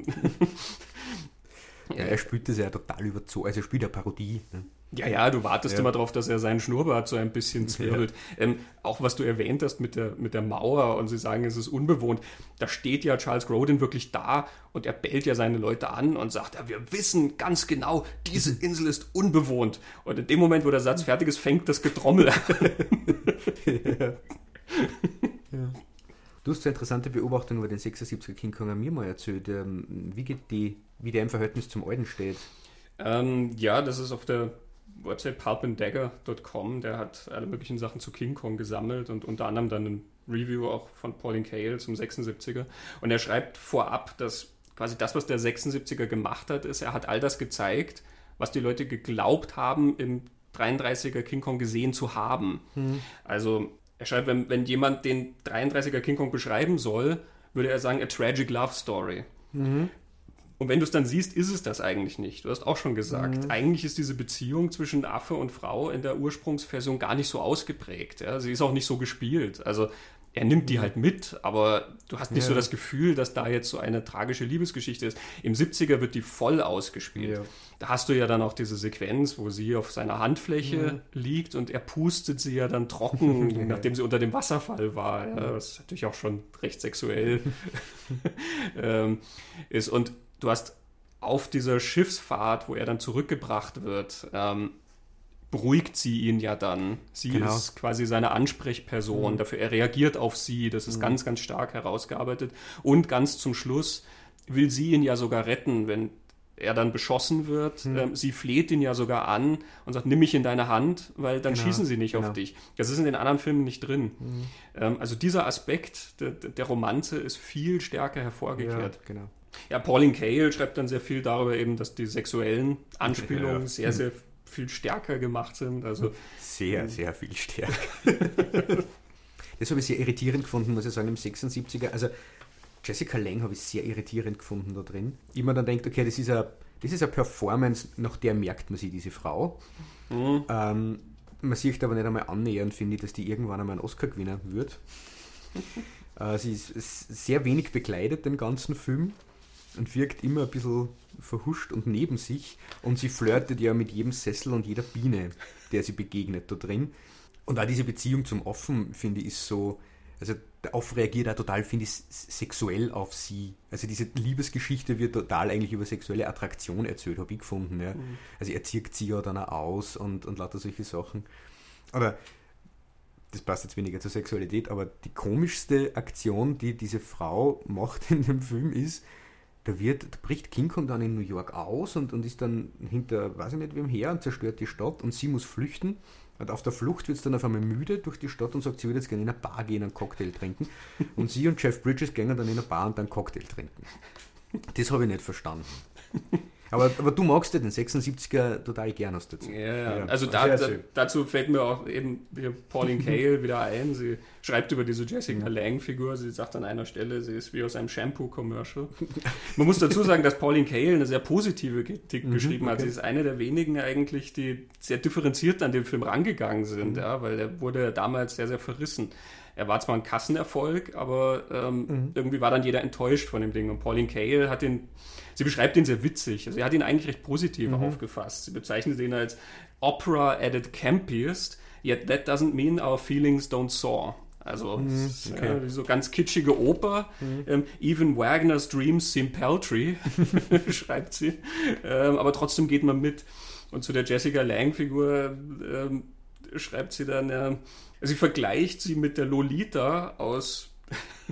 Mhm. er spielt das ja total überzogen, also er spielt ja Parodie. Ne? Ja, ja, du wartest immer darauf, dass er seinen Schnurrbart so ein bisschen zwirbelt. Ähm, auch was du erwähnt hast mit der, mit der Mauer und sie sagen, es ist unbewohnt. Da steht ja Charles Grodin wirklich da und er bellt ja seine Leute an und sagt, ja, wir wissen ganz genau, diese Insel ist unbewohnt. Und in dem Moment, wo der Satz fertig ist, fängt das Getrommel an. ja. Du hast eine interessante Beobachtung über den 76er King Kong mir mal erzählt. Ähm, wie, geht die, wie der im Verhältnis zum Alten steht? Ähm, ja, das ist auf der Website pulpanddagger.com. Der hat alle möglichen Sachen zu King Kong gesammelt und unter anderem dann ein Review auch von Pauline Kael zum 76er. Und er schreibt vorab, dass quasi das, was der 76er gemacht hat, ist, er hat all das gezeigt, was die Leute geglaubt haben, im 33er King Kong gesehen zu haben. Mhm. Also er schreibt, wenn, wenn jemand den 33er King Kong beschreiben soll, würde er sagen, a tragic love story. Mhm. Und wenn du es dann siehst, ist es das eigentlich nicht. Du hast auch schon gesagt, mhm. eigentlich ist diese Beziehung zwischen Affe und Frau in der Ursprungsversion gar nicht so ausgeprägt. Ja? Sie ist auch nicht so gespielt. Also er nimmt die halt mit, aber du hast nicht ja. so das Gefühl, dass da jetzt so eine tragische Liebesgeschichte ist. Im 70er wird die voll ausgespielt. Ja. Da hast du ja dann auch diese Sequenz, wo sie auf seiner Handfläche ja. liegt und er pustet sie ja dann trocken, nachdem sie unter dem Wasserfall war. Ja, was natürlich auch schon recht sexuell ähm, ist. Und du hast auf dieser Schiffsfahrt, wo er dann zurückgebracht wird, ähm, beruhigt sie ihn ja dann. Sie genau. ist quasi seine Ansprechperson, mhm. dafür er reagiert auf sie, das ist mhm. ganz, ganz stark herausgearbeitet. Und ganz zum Schluss will sie ihn ja sogar retten, wenn er dann beschossen wird. Mhm. Ähm, sie fleht ihn ja sogar an und sagt, nimm mich in deine Hand, weil dann genau. schießen sie nicht genau. auf dich. Das ist in den anderen Filmen nicht drin. Mhm. Ähm, also dieser Aspekt der, der, Romanze ist viel stärker hervorgekehrt. Ja, genau. Ja, Pauline Kael schreibt dann sehr viel darüber eben, dass die sexuellen Anspielungen ja. sehr, sehr viel stärker gemacht sind. Also sehr, sehr viel stärker. das habe ich sehr irritierend gefunden, muss ich sagen, im 76er. Also Jessica Lang habe ich sehr irritierend gefunden da drin. Immer dann denkt, okay, das ist, a, das ist eine Performance, nach der merkt man sich diese Frau. Mhm. Ähm, man sieht aber nicht einmal annähernd, finde ich, dass die irgendwann einmal einen Oscar gewinnen wird. äh, sie ist, ist sehr wenig bekleidet, den ganzen Film und wirkt immer ein bisschen verhuscht und neben sich und sie flirtet ja mit jedem Sessel und jeder Biene, der sie begegnet da drin. Und auch diese Beziehung zum Offen, finde ich, ist so, also der Off reagiert auch total, finde ich, sexuell auf sie. Also diese Liebesgeschichte wird total eigentlich über sexuelle Attraktion erzählt, habe ich gefunden. Ja. Mhm. Also er zieht sie ja dann auch aus und, und lauter solche Sachen. Oder das passt jetzt weniger zur Sexualität, aber die komischste Aktion, die diese Frau macht in dem Film ist, da wird, da bricht King Kong dann in New York aus und, und ist dann hinter, weiß ich nicht wem her und zerstört die Stadt und sie muss flüchten. Und auf der Flucht wird es dann auf einmal müde durch die Stadt und sagt, sie würde jetzt gerne in eine Bar gehen und einen Cocktail trinken. Und sie und Jeff Bridges gehen dann in eine Bar und einen Cocktail trinken. Das habe ich nicht verstanden. Aber, aber du magst ja den 76er total gern aus dazu. Ja, ja. also da, da, dazu fällt mir auch eben Pauline Kael wieder ein. Sie schreibt über diese Jessica Lang-Figur. Sie sagt an einer Stelle, sie ist wie aus einem Shampoo-Commercial. Man muss dazu sagen, dass Pauline Kael eine sehr positive Kritik mhm, geschrieben hat. Sie ist eine der wenigen eigentlich, die sehr differenziert an den Film rangegangen sind, mhm. ja, weil er wurde damals sehr, sehr verrissen. Er war zwar ein Kassenerfolg, aber ähm, mhm. irgendwie war dann jeder enttäuscht von dem Ding. Und Pauline Kael hat den sie beschreibt ihn sehr witzig. Also, er hat ihn eigentlich recht positiv mhm. aufgefasst. Sie bezeichnet ihn als Opera at its campiest, yet that doesn't mean our feelings don't soar. Also mhm, okay. äh, so ganz kitschige Oper. Mhm. Ähm, even Wagner's dreams seem paltry, schreibt sie. Ähm, aber trotzdem geht man mit. Und zu der Jessica Lang-Figur ähm, schreibt sie dann, äh, sie vergleicht sie mit der Lolita aus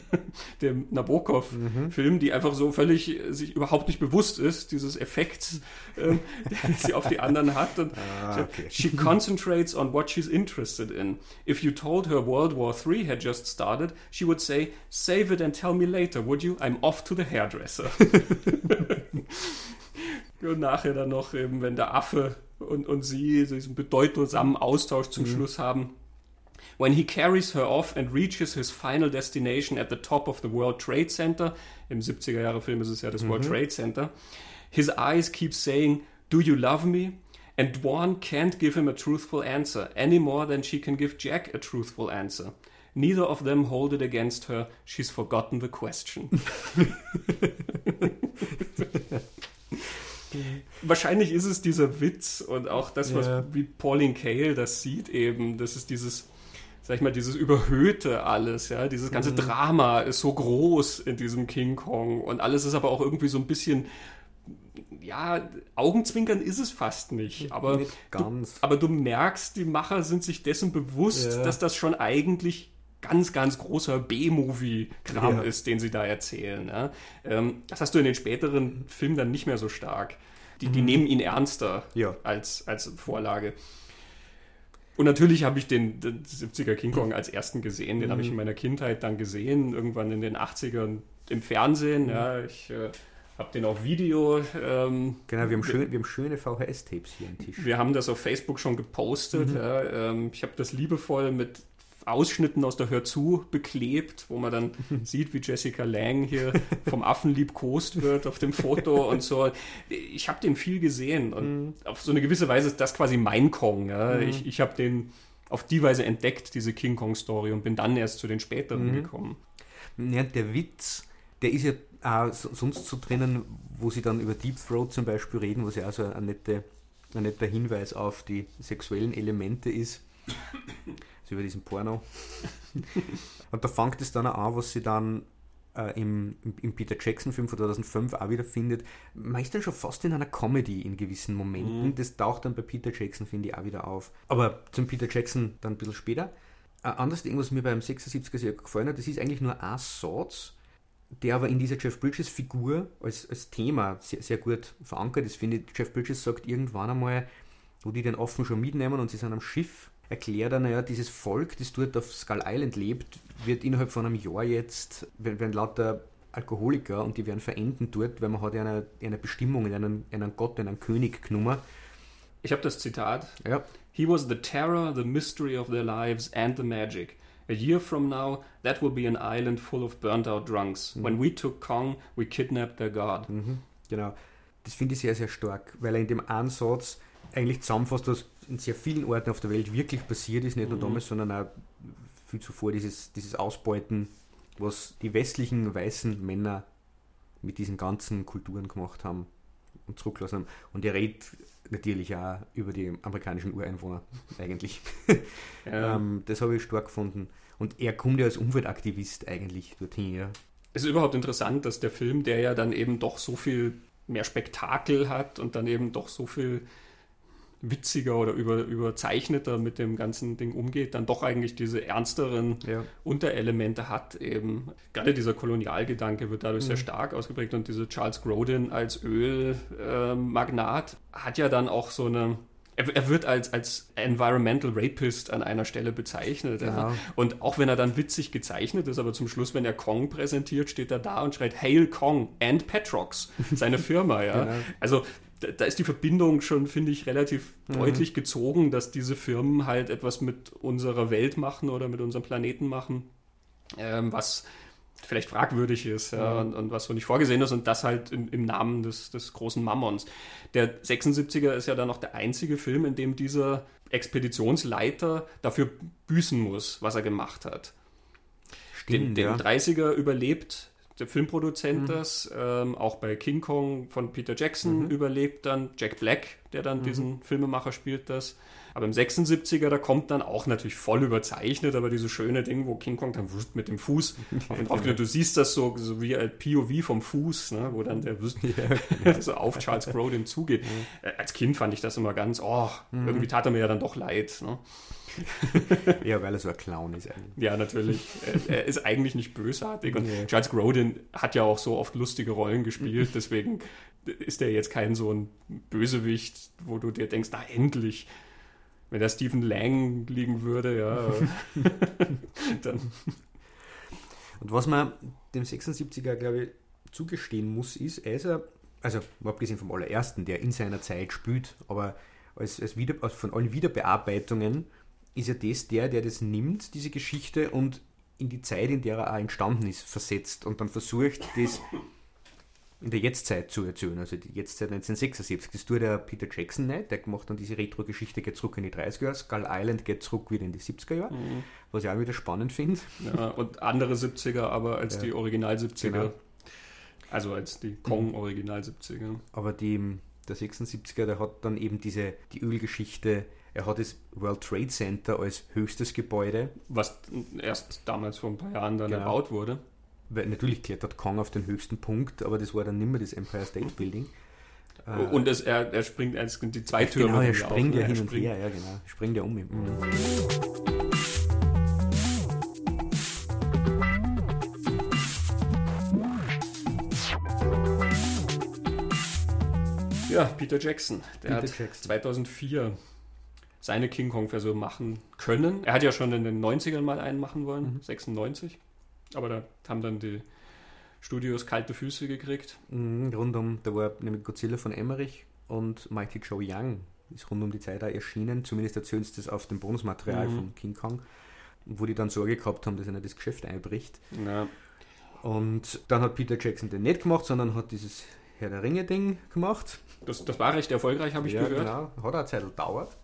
dem Nabokov-Film, mhm. die einfach so völlig sich überhaupt nicht bewusst ist, dieses Effekts, ähm, den sie auf die anderen hat. Und ah, okay. She concentrates on what she's interested in. If you told her World War III had just started, she would say, save it and tell me later, would you? I'm off to the hairdresser. und nachher dann noch, eben, wenn der Affe und, und sie diesen bedeutsamen Austausch zum mhm. Schluss haben, When he carries her off and reaches his final destination at the top of the World Trade Center, im 70er Jahre Film ist es ja das mhm. World Trade Center, his eyes keep saying, Do you love me? And Dwan can't give him a truthful answer any more than she can give Jack a truthful answer. Neither of them hold it against her. She's forgotten the question. Wahrscheinlich ist es dieser Witz und auch das, was yeah. wie Pauline Kael das sieht eben, das ist dieses sag ich mal, dieses Überhöhte alles, ja, dieses ganze mhm. Drama ist so groß in diesem King Kong und alles ist aber auch irgendwie so ein bisschen, ja, Augenzwinkern ist es fast nicht, aber, nicht du, aber du merkst, die Macher sind sich dessen bewusst, ja. dass das schon eigentlich ganz, ganz großer B-Movie-Kram ja. ist, den sie da erzählen. Ja. Ähm, das hast du in den späteren Filmen dann nicht mehr so stark. Die, die mhm. nehmen ihn ernster als, als Vorlage. Und natürlich habe ich den, den 70er King Kong als ersten gesehen. Den mhm. habe ich in meiner Kindheit dann gesehen, irgendwann in den 80ern im Fernsehen. Mhm. Ja, ich äh, habe den auf Video. Ähm, genau, wir haben, schön, wir haben schöne VHS-Tapes hier am Tisch. Wir haben das auf Facebook schon gepostet. Mhm. Ja, ähm, ich habe das liebevoll mit Ausschnitten aus der Hör zu beklebt, wo man dann sieht, wie Jessica Lang hier vom Affen liebkost wird auf dem Foto und so. Ich habe den viel gesehen und mhm. auf so eine gewisse Weise ist das quasi mein Kong. Ja. Mhm. Ich, ich habe den auf die Weise entdeckt, diese King Kong-Story und bin dann erst zu den späteren mhm. gekommen. Ja, der Witz, der ist ja auch sonst so drinnen, wo sie dann über Deep Throat zum Beispiel reden, wo sie also ein, nette, ein netter Hinweis auf die sexuellen Elemente ist über diesen Porno. und da fängt es dann an, was sie dann äh, im, im Peter Jackson-Film von 2005 auch wieder findet. Meistens schon fast in einer Comedy in gewissen Momenten. Mhm. Das taucht dann bei Peter Jackson, finde ich, auch wieder auf. Aber zum Peter Jackson dann ein bisschen später. Ein anderes Ding, was mir beim 76er sehr gefallen hat, das ist eigentlich nur ein Satz, der aber in dieser Jeff Bridges-Figur als, als Thema sehr, sehr gut verankert ist. Finde ich, Jeff Bridges sagt irgendwann einmal, wo die den offen schon mitnehmen und sie sind am Schiff erklärt er, naja, dieses Volk, das dort auf Skull Island lebt, wird innerhalb von einem Jahr jetzt, werden lauter Alkoholiker und die werden verenden dort, weil man hat ja eine, eine Bestimmung, einen, einen Gott, einen König genommen. Ich habe das Zitat. Ja. He was the terror, the mystery of their lives and the magic. A year from now, that will be an island full of burnt out drunks. Mhm. When we took Kong, we kidnapped their god. Mhm. Genau. das finde ich sehr, sehr stark, weil er in dem Ansatz eigentlich zusammenfasst, dass in sehr vielen Orten auf der Welt wirklich passiert ist, nicht nur mhm. damals, sondern auch viel zuvor dieses, dieses Ausbeuten, was die westlichen weißen Männer mit diesen ganzen Kulturen gemacht haben und zurückgelassen haben. Und er redet natürlich auch über die amerikanischen Ureinwohner eigentlich. Ja. ähm, das habe ich stark gefunden. Und er kommt ja als Umweltaktivist eigentlich dorthin. Ja. Es ist überhaupt interessant, dass der Film, der ja dann eben doch so viel mehr Spektakel hat und dann eben doch so viel witziger oder über, überzeichneter mit dem ganzen Ding umgeht, dann doch eigentlich diese ernsteren ja. Unterelemente hat. Eben gerade dieser Kolonialgedanke wird dadurch mhm. sehr stark ausgeprägt und diese Charles Grodin als Ölmagnat äh, hat ja dann auch so eine er, wird als, als Environmental Rapist an einer Stelle bezeichnet. Ja. Und auch wenn er dann witzig gezeichnet ist, aber zum Schluss, wenn er Kong präsentiert, steht er da und schreit Hail Kong and Petrox, seine Firma. Ja. Genau. Also da ist die Verbindung schon, finde ich, relativ mhm. deutlich gezogen, dass diese Firmen halt etwas mit unserer Welt machen oder mit unserem Planeten machen, ähm, was vielleicht fragwürdig ist ja, mhm. und, und, was so nicht vorgesehen ist und das halt in, im Namen des, des großen Mammons. Der 76er ist ja dann noch der einzige Film, in dem dieser Expeditionsleiter dafür büßen muss, was er gemacht hat. Stimmt, den, den ja. 30er überlebt der Filmproduzent mhm. das, ähm, auch bei King Kong von Peter Jackson mhm. überlebt dann, Jack Black, der dann mhm. diesen Filmemacher spielt das. Aber im 76er, da kommt dann auch natürlich voll überzeichnet, aber dieses schöne Ding, wo King Kong dann mit dem Fuß auf drauf geht. Du siehst das so, so wie ein POV vom Fuß, ne, wo dann der ja. so auf Charles Grodin zugeht. Mhm. Als Kind fand ich das immer ganz, oh, mhm. irgendwie tat er mir ja dann doch leid. Ne? ja, weil er so ein Clown ist eigentlich. Ja, natürlich. Er, er ist eigentlich nicht bösartig. Und nee. Charles Grodin hat ja auch so oft lustige Rollen gespielt, deswegen ist er jetzt kein so ein Bösewicht, wo du dir denkst, na endlich. Wenn da Stephen Lang liegen würde, ja, dann. Und was man dem 76er, glaube ich, zugestehen muss, ist, er ist er, also abgesehen vom allerersten, der in seiner Zeit spielt, aber als, als wieder, von allen Wiederbearbeitungen ist ja das der, der das nimmt, diese Geschichte, und in die Zeit, in der er auch entstanden ist, versetzt und dann versucht, das in der Jetztzeit zu erzählen, also die Jetztzeit 1976. Das tut der Peter Jackson nicht, der macht dann diese Retro-Geschichte, geht zurück in die 30er Jahre, Skull Island geht zurück wieder in die 70er Jahre, mhm. was ich auch wieder spannend finde. Ja, und andere 70er aber als ja. die Original 70er. Genau. Also als die Kong Original 70er. Aber die, der 76er, der hat dann eben diese, die Ölgeschichte er hat das World Trade Center als höchstes Gebäude. Was erst damals vor ein paar Jahren dann genau. erbaut wurde. Weil natürlich klettert Kong auf den höchsten Punkt, aber das war dann nicht mehr das Empire State Building. Äh, und es, er, er springt als die zwei Türme. Genau, er springt ja hin und her, ja genau. Springt ja um. Mhm. Ja, Peter Jackson. Der Peter hat Jackson. 2004 seine King Kong-Version machen können. Er hat ja schon in den 90ern mal einen machen wollen, mhm. 96. Aber da haben dann die Studios kalte Füße gekriegt. Mhm, rund um, da war nämlich Godzilla von Emmerich und Mighty Joe Young ist rund um die Zeit auch erschienen. Zumindest erzählen sie das auf dem Bonusmaterial mhm. von King Kong, wo die dann Sorge gehabt haben, dass er das Geschäft einbricht. Ja. Und dann hat Peter Jackson den nicht gemacht, sondern hat dieses Herr der Ringe-Ding gemacht. Das, das war recht erfolgreich, habe ich ja, gehört. Genau, hat auch eine Zeit gedauert.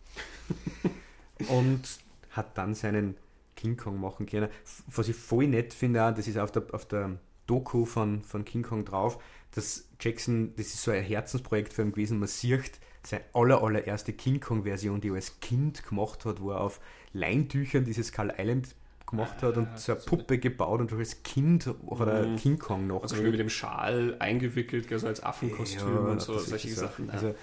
und hat dann seinen King Kong machen können. Was ich voll nett finde, das ist auf der, auf der Doku von, von King Kong drauf, dass Jackson, das ist so ein Herzensprojekt für ihn gewesen, man sieht seine aller, allererste King Kong-Version, die er als Kind gemacht hat, wo er auf Leintüchern dieses Skull Island gemacht hat und ah, so eine Puppe gebaut und als Kind hat er mhm. King Kong noch. Also mit dem Schal eingewickelt, also als Affenkostüm ja, und so, solche Sachen. Also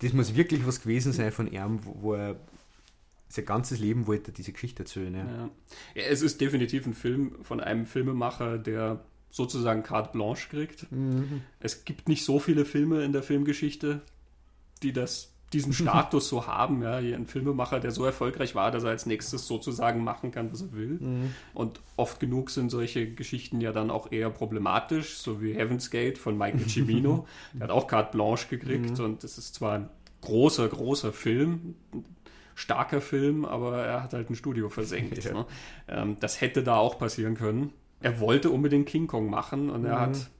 das muss wirklich was gewesen sein von ihm, wo er sein ganzes Leben wollte diese Geschichte erzählen. Ja. Ja. ja. es ist definitiv ein Film von einem Filmemacher, der sozusagen carte blanche kriegt. Mhm. Es gibt nicht so viele Filme in der Filmgeschichte, die das diesen Status so haben, ja, ein Filmemacher, der so erfolgreich war, dass er als nächstes sozusagen machen kann, was er will. Mhm. Und oft genug sind solche Geschichten ja dann auch eher problematisch, so wie Heaven's Gate von Michael Cimino. der hat auch carte blanche gekriegt mhm. und das ist zwar ein großer, großer Film, starker Film, aber er hat halt ein Studio versenkt. Ja. Ne? Ähm, das hätte da auch passieren können. Er wollte unbedingt King Kong machen und mhm. er hat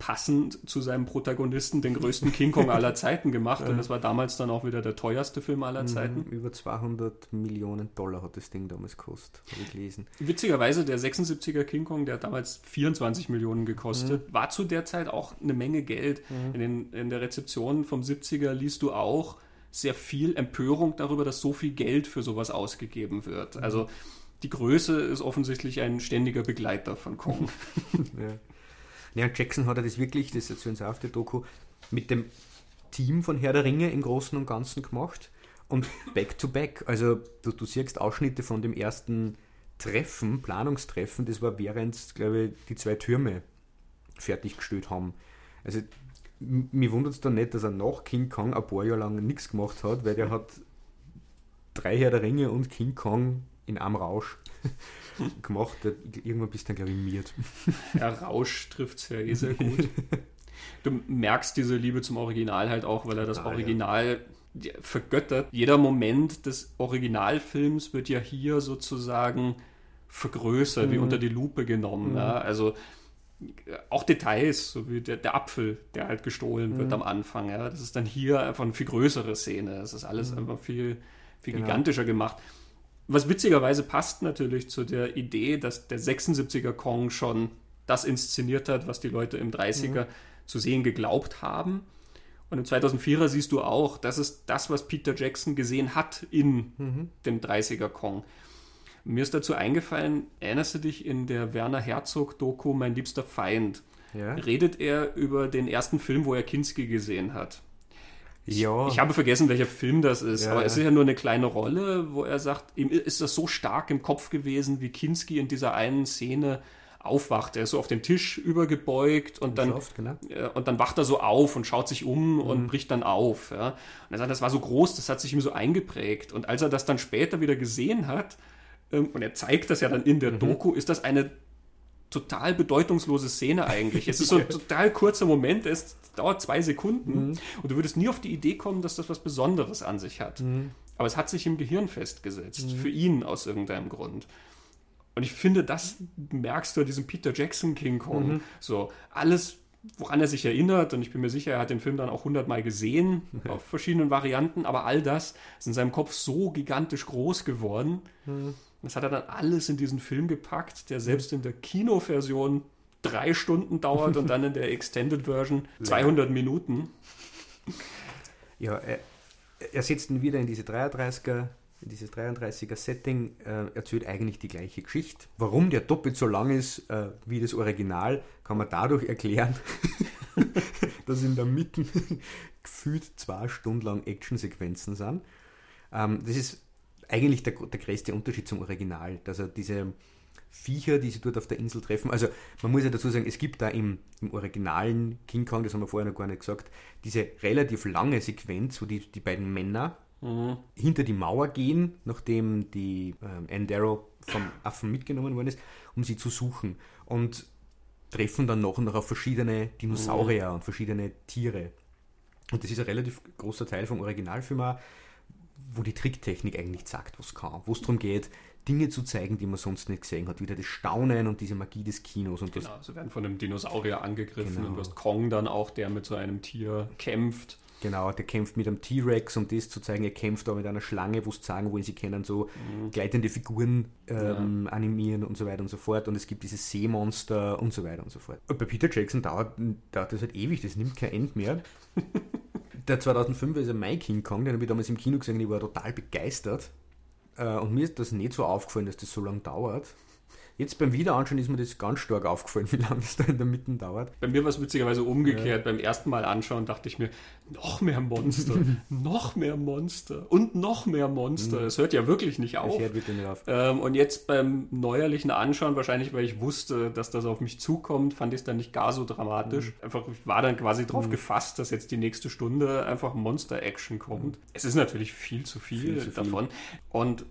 passend zu seinem Protagonisten den größten King Kong aller Zeiten gemacht. Und das war damals dann auch wieder der teuerste Film aller Zeiten. Mhm, über 200 Millionen Dollar hat das Ding damals gekostet, habe ich gelesen. Witzigerweise, der 76er King Kong, der hat damals 24 Millionen gekostet, mhm. war zu der Zeit auch eine Menge Geld. Mhm. In, den, in der Rezeption vom 70er liest du auch sehr viel Empörung darüber, dass so viel Geld für sowas ausgegeben wird. Mhm. Also die Größe ist offensichtlich ein ständiger Begleiter von Kong. ja. Ja, Jackson hat er das wirklich, das erzählen sie auf der Doku, mit dem Team von Herr der Ringe im Großen und Ganzen gemacht und back to back. Also du, du siehst Ausschnitte von dem ersten Treffen, Planungstreffen, das war während, glaube ich, die zwei Türme fertiggestellt haben. Also mir wundert es dann nicht, dass er nach King Kong ein paar Jahre lang nichts gemacht hat, weil der hat drei Herr der Ringe und King Kong in einem Rausch gemacht. Irgendwann bist du dann, glaube ich, miert. Ja, Rausch trifft es ja eh sehr gut. Du merkst diese Liebe zum Original halt auch, weil er das ah, Original ja. vergöttert. Jeder Moment des Originalfilms wird ja hier sozusagen vergrößert, mhm. wie unter die Lupe genommen. Mhm. Ja. Also auch Details, so wie der, der Apfel, der halt gestohlen wird mhm. am Anfang. Ja. Das ist dann hier einfach eine viel größere Szene. Das ist alles mhm. einfach viel, viel genau. gigantischer gemacht. Was witzigerweise passt natürlich zu der Idee, dass der 76er Kong schon das inszeniert hat, was die Leute im 30er mhm. zu sehen geglaubt haben. Und im 2004er siehst du auch, das ist das, was Peter Jackson gesehen hat in mhm. dem 30er Kong. Mir ist dazu eingefallen, erinnerst du dich in der Werner Herzog-Doku Mein liebster Feind? Ja. Redet er über den ersten Film, wo er Kinski gesehen hat. Ja. Ich habe vergessen, welcher Film das ist, ja, aber es ist ja nur eine kleine Rolle, wo er sagt, ihm ist das so stark im Kopf gewesen, wie Kinski in dieser einen Szene aufwacht. Er ist so auf den Tisch übergebeugt und dann, oft, genau. und dann wacht er so auf und schaut sich um mhm. und bricht dann auf. Ja. Und er sagt, das war so groß, das hat sich ihm so eingeprägt. Und als er das dann später wieder gesehen hat, ähm, und er zeigt das ja dann in der mhm. Doku, ist das eine total bedeutungslose Szene eigentlich. Es ist so ein total kurzer Moment, es dauert zwei Sekunden mhm. und du würdest nie auf die Idee kommen, dass das was Besonderes an sich hat. Mhm. Aber es hat sich im Gehirn festgesetzt, mhm. für ihn aus irgendeinem Grund. Und ich finde, das merkst du an diesem Peter Jackson King Kong. Mhm. So, alles, woran er sich erinnert, und ich bin mir sicher, er hat den Film dann auch hundertmal gesehen, auf verschiedenen Varianten, aber all das ist in seinem Kopf so gigantisch groß geworden. Das hat er dann alles in diesen Film gepackt, der selbst in der Kinoversion drei Stunden dauert und dann in der Extended Version 200 Minuten. Ja, er, er setzt ihn wieder in diese 33er, in dieses 33er Setting, äh, erzählt eigentlich die gleiche Geschichte. Warum der doppelt so lang ist äh, wie das Original, kann man dadurch erklären, dass in der Mitte gefühlt zwei Stunden lang Actionsequenzen sind. Ähm, das ist eigentlich der, der größte Unterschied zum Original, dass er diese Viecher, die sie dort auf der Insel treffen. Also man muss ja dazu sagen, es gibt da im, im originalen King Kong, das haben wir vorher noch gar nicht gesagt, diese relativ lange Sequenz, wo die, die beiden Männer mhm. hinter die Mauer gehen, nachdem die äh, Andaro vom Affen mitgenommen worden ist, um sie zu suchen. Und treffen dann noch und noch auf verschiedene Dinosaurier mhm. und verschiedene Tiere. Und das ist ein relativ großer Teil vom Originalfilm auch, wo die Tricktechnik eigentlich sagt, was kann. Wo es darum geht, Dinge zu zeigen, die man sonst nicht gesehen hat. Wieder das Staunen und diese Magie des Kinos. Und genau, sie werden von einem Dinosaurier angegriffen genau. und du hast Kong dann auch, der mit so einem Tier kämpft. Genau, der kämpft mit einem T-Rex, um das zu zeigen. Er kämpft auch mit einer Schlange, wo es sagen wollen, sie können so mhm. gleitende Figuren ähm, ja. animieren und so weiter und so fort. Und es gibt dieses Seemonster und so weiter und so fort. Und bei Peter Jackson dauert, dauert das halt ewig, das nimmt kein End mehr. der 2005 ist ja mein King Kong, den habe ich damals im Kino gesehen ich war total begeistert. Äh, und mir ist das nicht so aufgefallen, dass das so lange dauert. Jetzt beim Wiederanschauen ist mir das ganz stark aufgefallen, wie lange es da in der Mitte dauert. Bei mir war es witzigerweise umgekehrt. Ja. Beim ersten Mal anschauen dachte ich mir, noch mehr Monster, noch mehr Monster und noch mehr Monster. Mhm. Es hört ja wirklich nicht auf. Es hört wirklich nicht auf. Ähm, und jetzt beim neuerlichen Anschauen, wahrscheinlich weil ich wusste, dass das auf mich zukommt, fand ich es dann nicht gar so dramatisch. Mhm. Einfach, ich war dann quasi drauf mhm. gefasst, dass jetzt die nächste Stunde einfach Monster-Action kommt. Mhm. Es ist natürlich viel zu viel, viel zu davon. Viel. Und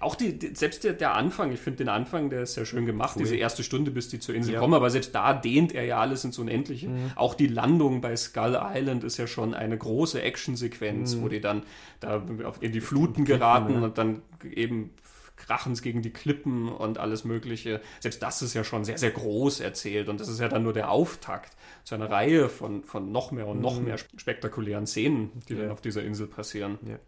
auch die, die selbst der, der, Anfang, ich finde den Anfang, der ist sehr schön gemacht, cool. diese erste Stunde, bis die zur Insel ja. kommen, aber selbst da dehnt er ja alles ins Unendliche. Mhm. Auch die Landung bei Skull Island ist ja schon eine große Actionsequenz, mhm. wo die dann da in die Fluten geraten ja. und dann eben Krachens gegen die Klippen und alles Mögliche. Selbst das ist ja schon sehr, sehr groß erzählt und das ist ja dann nur der Auftakt zu einer Reihe von, von noch mehr und noch mhm. mehr spektakulären Szenen, die ja. dann auf dieser Insel passieren. Ja.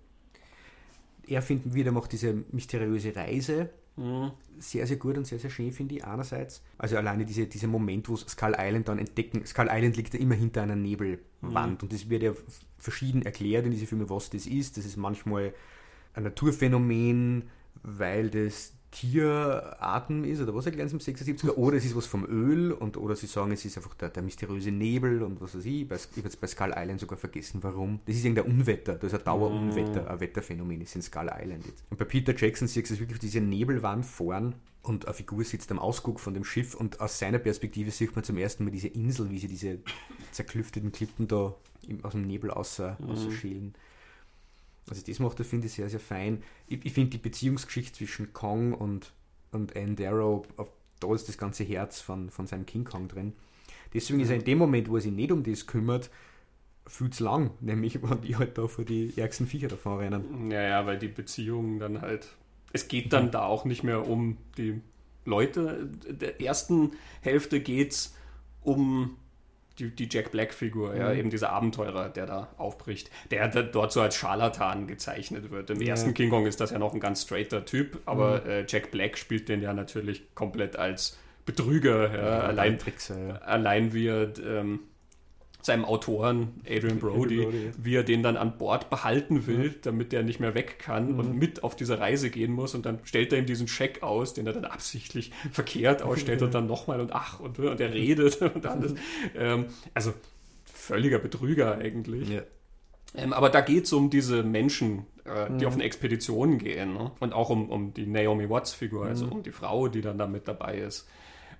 Er findet wieder noch diese mysteriöse Reise mhm. sehr, sehr gut und sehr, sehr schön, finde ich, einerseits. Also alleine diese, dieser Moment, wo Skull Island dann entdecken, Skull Island liegt ja immer hinter einer Nebelwand mhm. und es wird ja verschieden erklärt in diesen Filmen, was das ist. Das ist manchmal ein Naturphänomen, weil das Tierarten ist oder was erklären sie im 76er oder es ist was vom Öl und oder sie sagen, es ist einfach der, der mysteriöse Nebel und was weiß ich. ich habe jetzt bei Skull Island sogar vergessen, warum. Das ist irgendein Unwetter, das ist ein Dauerunwetter, mm. ein Wetterphänomen ist in Skull Island jetzt. Und bei Peter Jackson siehst du wirklich diese Nebelwand vorn und eine Figur sitzt am Ausguck von dem Schiff und aus seiner Perspektive sieht man zum ersten Mal diese Insel, wie sie diese zerklüfteten Klippen da aus dem Nebel außer, mm. außer schälen. Also das macht er, finde ich, sehr, sehr fein. Ich, ich finde die Beziehungsgeschichte zwischen Kong und, und Anne Darrow, da ist das ganze Herz von, von seinem King Kong drin. Deswegen ist er in dem Moment, wo er sich nicht um das kümmert, viel zu lang, nämlich wenn die halt da vor die ärgsten Viecher davon rennen. Ja, ja, weil die Beziehungen dann halt. Es geht dann mhm. da auch nicht mehr um die Leute. Der ersten Hälfte geht es um die, die Jack Black-Figur, mhm. ja, eben dieser Abenteurer, der da aufbricht, der, der, dort so als Scharlatan gezeichnet wird. Im ja. ersten King Kong ist das ja noch ein ganz straighter Typ, aber mhm. äh, Jack Black spielt den ja natürlich komplett als Betrüger. Ja, allein, Trickser, allein wie er ähm, seinem Autoren Adrian Brody, Brody, wie er den dann an Bord behalten will, damit der nicht mehr weg kann mhm. und mit auf diese Reise gehen muss und dann stellt er ihm diesen Scheck aus, den er dann absichtlich verkehrt ausstellt und dann nochmal und ach und, und er redet und alles. Ähm, also völliger Betrüger eigentlich. Ja. Ähm, aber da geht es um diese Menschen, äh, die mhm. auf eine Expedition gehen ne? und auch um, um die Naomi Watts-Figur, also mhm. um die Frau, die dann da mit dabei ist.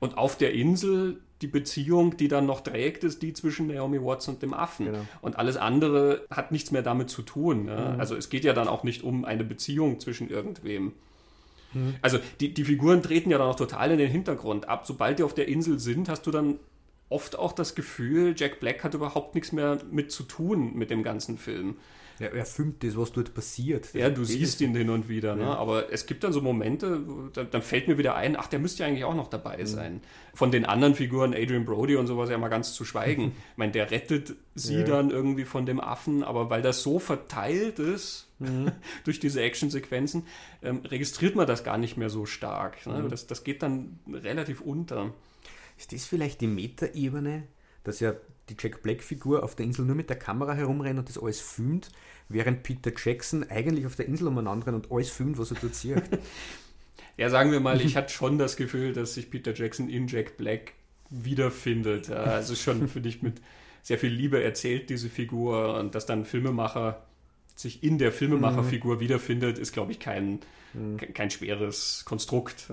Und auf der Insel die Beziehung, die dann noch trägt, ist die zwischen Naomi Watts und dem Affen. Genau. Und alles andere hat nichts mehr damit zu tun. Ne? Mhm. Also es geht ja dann auch nicht um eine Beziehung zwischen irgendwem. Mhm. Also die, die Figuren treten ja dann auch total in den Hintergrund ab. Sobald die auf der Insel sind, hast du dann oft auch das Gefühl, Jack Black hat überhaupt nichts mehr mit zu tun mit dem ganzen Film. Ja, er filmt das, was dort passiert. Ja, du siehst ihn hin und wieder, ne? Ja. aber es gibt dann so Momente, da, dann fällt mir wieder ein, ach, der müsste ja eigentlich auch noch dabei mhm. sein. Von den anderen Figuren, Adrian Brody und sowas, ja mal ganz zu schweigen. ich meine, der rettet sie ja. dann irgendwie von dem Affen, aber weil das so verteilt ist, mhm. durch diese Actionsequenzen, ähm, registriert man das gar nicht mehr so stark. Ne? Mhm. Das, das geht dann relativ unter. Ist das vielleicht die Metaebene, dass ja die Jack Black-Figur auf der Insel nur mit der Kamera herumrennt und das alles filmt, während Peter Jackson eigentlich auf der Insel umeinander rennt und alles filmt, was er dort sieht. ja, sagen wir mal, ich hatte schon das Gefühl, dass sich Peter Jackson in Jack Black wiederfindet. Also schon für dich mit sehr viel Liebe erzählt, diese Figur, und dass dann Filmemacher sich in der Filmemacherfigur mhm. wiederfindet, ist, glaube ich, kein, mhm. kein schweres Konstrukt.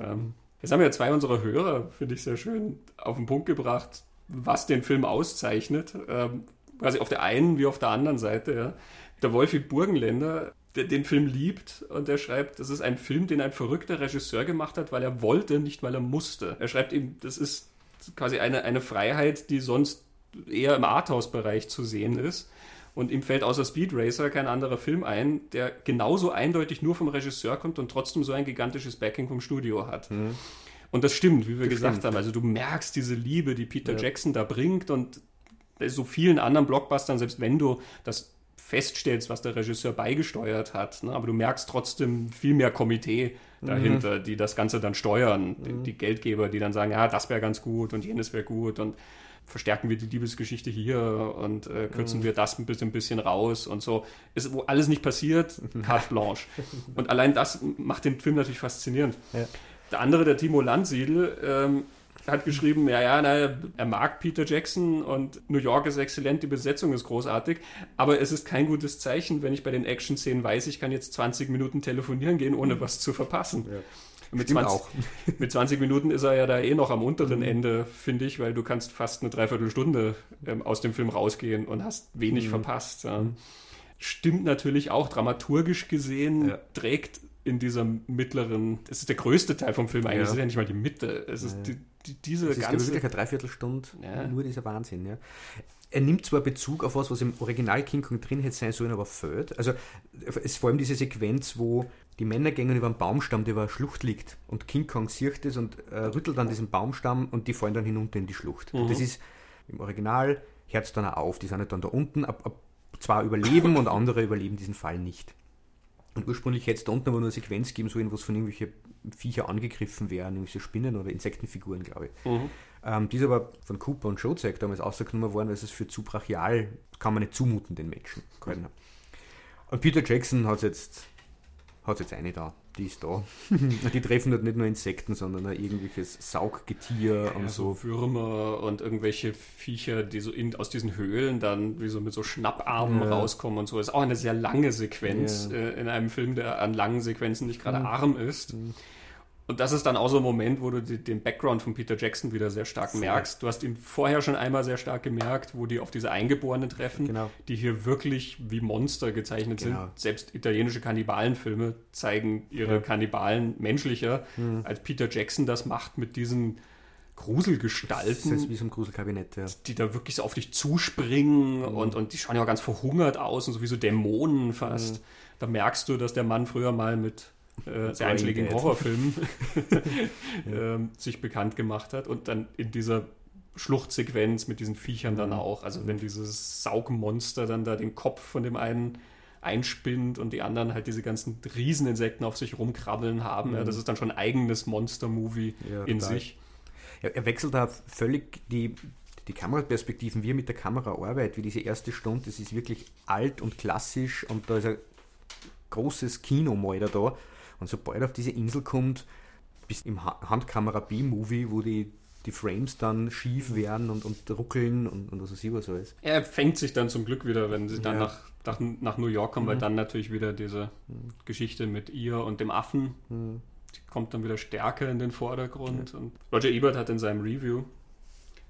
Jetzt haben wir ja zwei unserer Hörer, finde ich sehr schön, auf den Punkt gebracht, was den Film auszeichnet. Ähm, quasi auf der einen wie auf der anderen Seite. Ja. Der Wolfi Burgenländer, der den Film liebt und der schreibt, das ist ein Film, den ein verrückter Regisseur gemacht hat, weil er wollte, nicht weil er musste. Er schreibt ihm, das ist quasi eine, eine Freiheit, die sonst eher im Arthouse-Bereich zu sehen ist. Und ihm fällt außer Speed Racer kein anderer Film ein, der genauso eindeutig nur vom Regisseur kommt und trotzdem so ein gigantisches Backing vom Studio hat. Mhm. Und das stimmt, wie wir das gesagt stimmt. haben. Also du merkst diese Liebe, die Peter ja. Jackson da bringt und bei so vielen anderen Blockbustern, selbst wenn du das feststellst, was der Regisseur beigesteuert hat, ne? aber du merkst trotzdem viel mehr Komitee dahinter, mhm. die das Ganze dann steuern. Mhm. Die, die, Geldgeber, die dann sagen, ja, das wäre ganz gut und jenes wäre gut und verstärken wir die Liebesgeschichte hier und äh, kürzen mhm. wir das ein bisschen, ein bisschen raus und so. Ist, wo alles nicht passiert, carte blanche. Und allein das macht den Film natürlich faszinierend. Ja. Der andere, der Timo Landsiedel, ähm, hat geschrieben, ja, ja, na, er mag Peter Jackson und New York ist exzellent, die Besetzung ist großartig, aber es ist kein gutes Zeichen, wenn ich bei den Action-Szenen weiß, ich kann jetzt 20 Minuten telefonieren gehen, ohne was zu verpassen. Ja. Mit 20, auch. mit 20 Minuten ist er ja da eh noch am unteren mhm. Ende, finde ich, weil du kannst fast eine Dreiviertelstunde ähm, aus dem Film rausgehen und hast wenig mhm. verpasst. Ja. Stimmt natürlich auch, dramaturgisch gesehen ja. trägt in dieser mittleren, das ist der größte Teil vom Film eigentlich, Ja. das ist ja nicht mal die Mitte. Es ist Ja. die, die, diese Das ist ganze. wirklich eine Dreiviertelstunde, Ja. nur dieser Wahnsinn. Ja. Er nimmt zwar Bezug auf was, was im Original King Kong drin hätte sein sollen, aber fehlt. Also es ist vor allem diese Sequenz, wo die Männer gehen über einen Baumstamm, der über eine Schlucht liegt und King Kong sieht es und äh, rüttelt an diesen Baumstamm und die fallen dann hinunter in die Schlucht. Mhm. Und das ist im Original, hört es dann auch auf, die sind halt dann da unten, ab, ab, zwar überleben und andere überleben diesen Fall nicht. Und ursprünglich hätte es da unten aber nur eine Sequenz geben sollen, wo es von irgendwelchen Viecher angegriffen werden, irgendwelche Spinnen oder Insektenfiguren, glaube ich. Mhm. Ähm, die ist aber von Cooper und Schozek damals ausgenommen worden, weil es für zu brachial, kann man nicht zumuten den Menschen. hat. Und Peter Jackson hat jetzt, hat jetzt eine da, die ist da. Und die treffen dort nicht nur Insekten, sondern auch irgendwelches Sauggetier und Ja, so. so Würmer und irgendwelche Viecher, die so in, aus diesen Höhlen dann wie so mit so Schnapparmen Ja. rauskommen und so. Das ist auch eine sehr lange Sequenz Ja. äh, in einem Film, der an langen Sequenzen nicht gerade Mhm. arm ist. Und das ist dann auch so ein Moment, wo du den Background von Peter Jackson wieder sehr stark Voll. merkst. Du hast ihn vorher schon einmal sehr stark gemerkt, wo die auf diese Eingeborenen treffen, Genau. die hier wirklich wie Monster gezeichnet Genau. sind. Selbst italienische Kannibalenfilme zeigen ihre Ja. Kannibalen menschlicher, Mhm. als Peter Jackson das macht mit diesen Das Gruselgestalten, ist wie so ein Gruselkabinett, ja. die da wirklich so auf dich zuspringen Mhm. und, und die schauen ja auch ganz verhungert aus und so wie so Dämonen fast. Da merkst du, dass der Mann früher mal mit äh, sehr einschlägigen. Horrorfilmen ähm, sich bekannt gemacht hat und dann in dieser Schluchtsequenz mit diesen Viechern Mhm. dann auch. Also wenn dieses Saugmonster dann da den Kopf von dem einen einspinnt und die anderen halt diese ganzen Rieseninsekten auf sich rumkrabbeln haben. Ja, das ist dann schon ein eigenes Monster-Movie Mhm. Ja, in total. sich. Er, er wechselt da völlig die, die Kameraperspektiven, wie er mit der Kamera arbeitet, wie diese erste Stunde, das ist wirklich alt und klassisch und da ist ein großes Kinomäuer da. Und sobald er auf diese Insel kommt, bis im ha Handkamera B-Movie, wo die, die Frames dann schief werden und, und ruckeln und, und was weiß ich was alles. Er fängt sich dann zum Glück wieder, wenn sie dann Ja. nach, nach, nach New York kommen, weil dann natürlich wieder diese Geschichte mit ihr und dem Affen, die kommt dann wieder stärker in den Vordergrund. Und Roger Ebert hat in seinem Review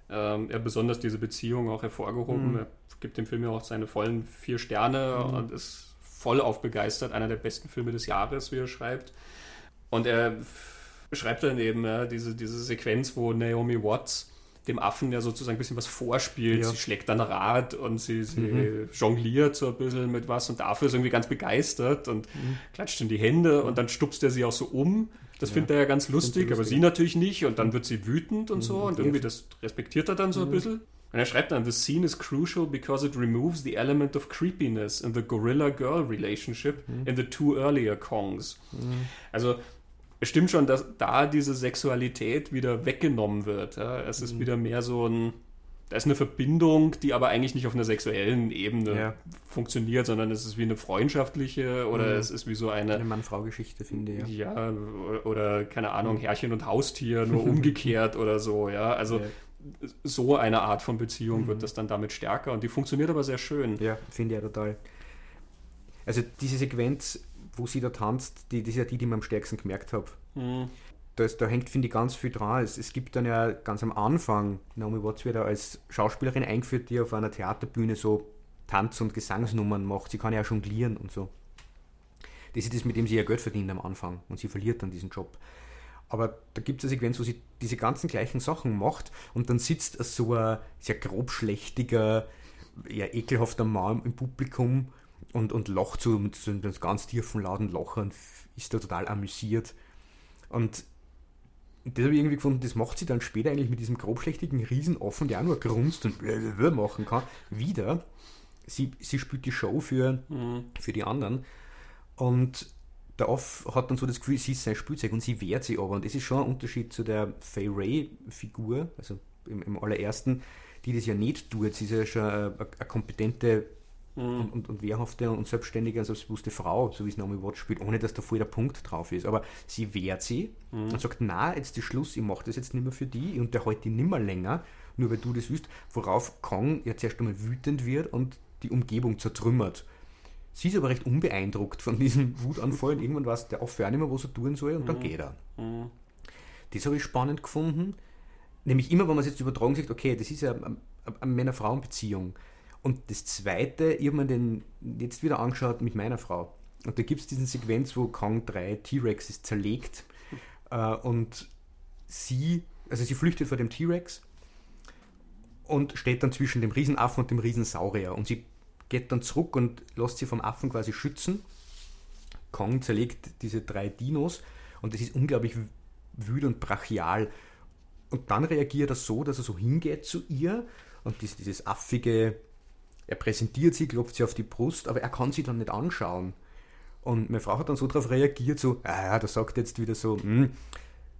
ähm, er besonders diese Beziehung auch hervorgehoben. Er gibt dem Film ja auch seine vollen vier Sterne und ist voll auf begeistert. Einer der besten Filme des Jahres, wie er schreibt. Und er beschreibt dann eben ja, diese, diese Sequenz, wo Naomi Watts dem Affen ja sozusagen ein bisschen was vorspielt. Ja. Sie schlägt dann Rad und sie, sie jongliert so ein bisschen mit was und dafür ist irgendwie ganz begeistert und klatscht in die Hände und dann stupst er sie auch so um. Das findet er ja ganz lustig, aber lustig. sie natürlich nicht und dann wird sie wütend und so und irgendwie das respektiert er dann so ein bisschen. Und er schreibt dann, the scene is crucial because it removes the element of creepiness in the gorilla-girl relationship in the two earlier Kongs. Also es stimmt schon, dass da diese Sexualität wieder weggenommen wird. Ja? Es ist wieder mehr so ein, da ist eine Verbindung, die aber eigentlich nicht auf einer sexuellen Ebene Ja. funktioniert, sondern es ist wie eine freundschaftliche oder es ist wie so eine, Eine Mann-Frau-Geschichte, finde ich. Ja. ja, oder keine Ahnung, Herrchen und Haustier, nur umgekehrt oder so, ja. Also Ja. So eine Art von Beziehung wird das dann damit stärker und die funktioniert aber sehr schön. Ja, finde ich ja total. Also diese Sequenz, wo sie da tanzt, die, das ist ja die, die ich mir am stärksten gemerkt habe. Mhm. Da, ist, da hängt, finde ich, ganz viel dran. Es, es gibt dann ja ganz am Anfang, Naomi Watts wird ja als Schauspielerin eingeführt, die auf einer Theaterbühne so Tanz- und Gesangsnummern macht. Sie kann ja auch jonglieren und so. Das ist das, mit dem sie ja Geld verdient am Anfang und sie verliert dann diesen Job. Aber da gibt es eine Sequenz, wo sie diese ganzen gleichen Sachen macht und dann sitzt so ein sehr grobschlächtiger, eher ekelhafter Mann im Publikum und, und lacht so mit so einem ganz tiefen, lauten Lachen und ist da total amüsiert. Und das habe ich irgendwie gefunden, das macht sie dann später eigentlich mit diesem grobschlächtigen Riesenaffen, der auch nur grunzt und machen kann, wieder. Sie, sie spielt die Show für, für die anderen. Und der Off hat dann so das Gefühl, sie ist sein Spielzeug und sie wehrt sich aber. Und das ist schon ein Unterschied zu der Fay Ray-Figur, also im, im allerersten, die das ja nicht tut. Sie ist ja schon eine, eine kompetente und, und, und wehrhafte und selbstständige und selbstbewusste Frau, so wie es Naomi Watts spielt, ohne dass da voll der Punkt drauf ist. Aber sie wehrt sie und sagt, na, jetzt ist Schluss, ich mache das jetzt nicht mehr für die, ich unterhalte die nimmer länger, nur weil du das willst, worauf Kong ja zuerst einmal wütend wird und die Umgebung zertrümmert. Sie ist aber recht unbeeindruckt von diesem Wutanfall und irgendwann weiß der Affe auch nicht mehr, was er tun soll und dann geht er. Das habe ich spannend gefunden. Nämlich immer, wenn man es jetzt übertragen sagt, okay, das ist ja eine, eine Männer-Frauen-Beziehung. Und das Zweite, ich habe mir den jetzt wieder angeschaut mit meiner Frau. Und da gibt es diesen Sequenz, wo Kong drei T-Rexes zerlegt äh, und sie, also sie flüchtet vor dem T-Rex und steht dann zwischen dem Riesenaffen und dem Riesensaurier. Und sie geht dann zurück und lässt sie vom Affen quasi schützen. Kong zerlegt diese drei Dinos und das ist unglaublich wütend und brachial. Und dann reagiert er so, dass er so hingeht zu ihr und dieses, dieses affige, er präsentiert sie, klopft sie auf die Brust, aber er kann sie dann nicht anschauen. Und meine Frau hat dann so darauf reagiert, so, ah ja, da sagt jetzt wieder so, hm,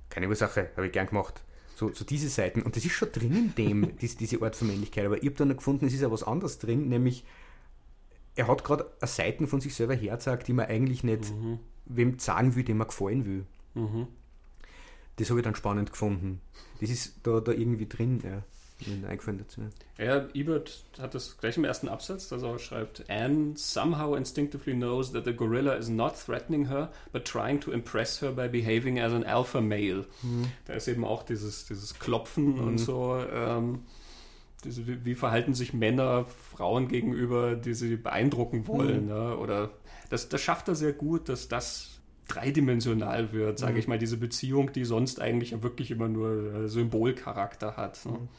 keine Ursache, habe ich gern gemacht. So, so diese Seiten. Und das ist schon drin in dem, diese, diese Art von Männlichkeit. Aber ich habe dann gefunden, es ist ja was anderes drin, nämlich er hat gerade Seiten von sich selber hergezeigt, die man eigentlich nicht mhm. wem sagen will, dem man gefallen will. Mhm. Das habe ich dann spannend gefunden. Das ist da, da irgendwie drin, ja. Eingefallen dazu. Ja, Ebert hat das gleich im ersten Absatz, dass er schreibt, Anne somehow instinctively knows that the gorilla is not threatening her, but trying to impress her by behaving as an alpha male. Mhm. Da ist eben auch dieses, dieses Klopfen mhm. und so. Ähm, diese, wie verhalten sich Männer Frauen gegenüber, die sie beeindrucken wollen. Mhm. Ne? Oder das, das schafft er sehr gut, dass das dreidimensional wird, sage mhm. ich mal, diese Beziehung, die sonst eigentlich wirklich immer nur äh, Symbolcharakter hat. Ne? Mhm.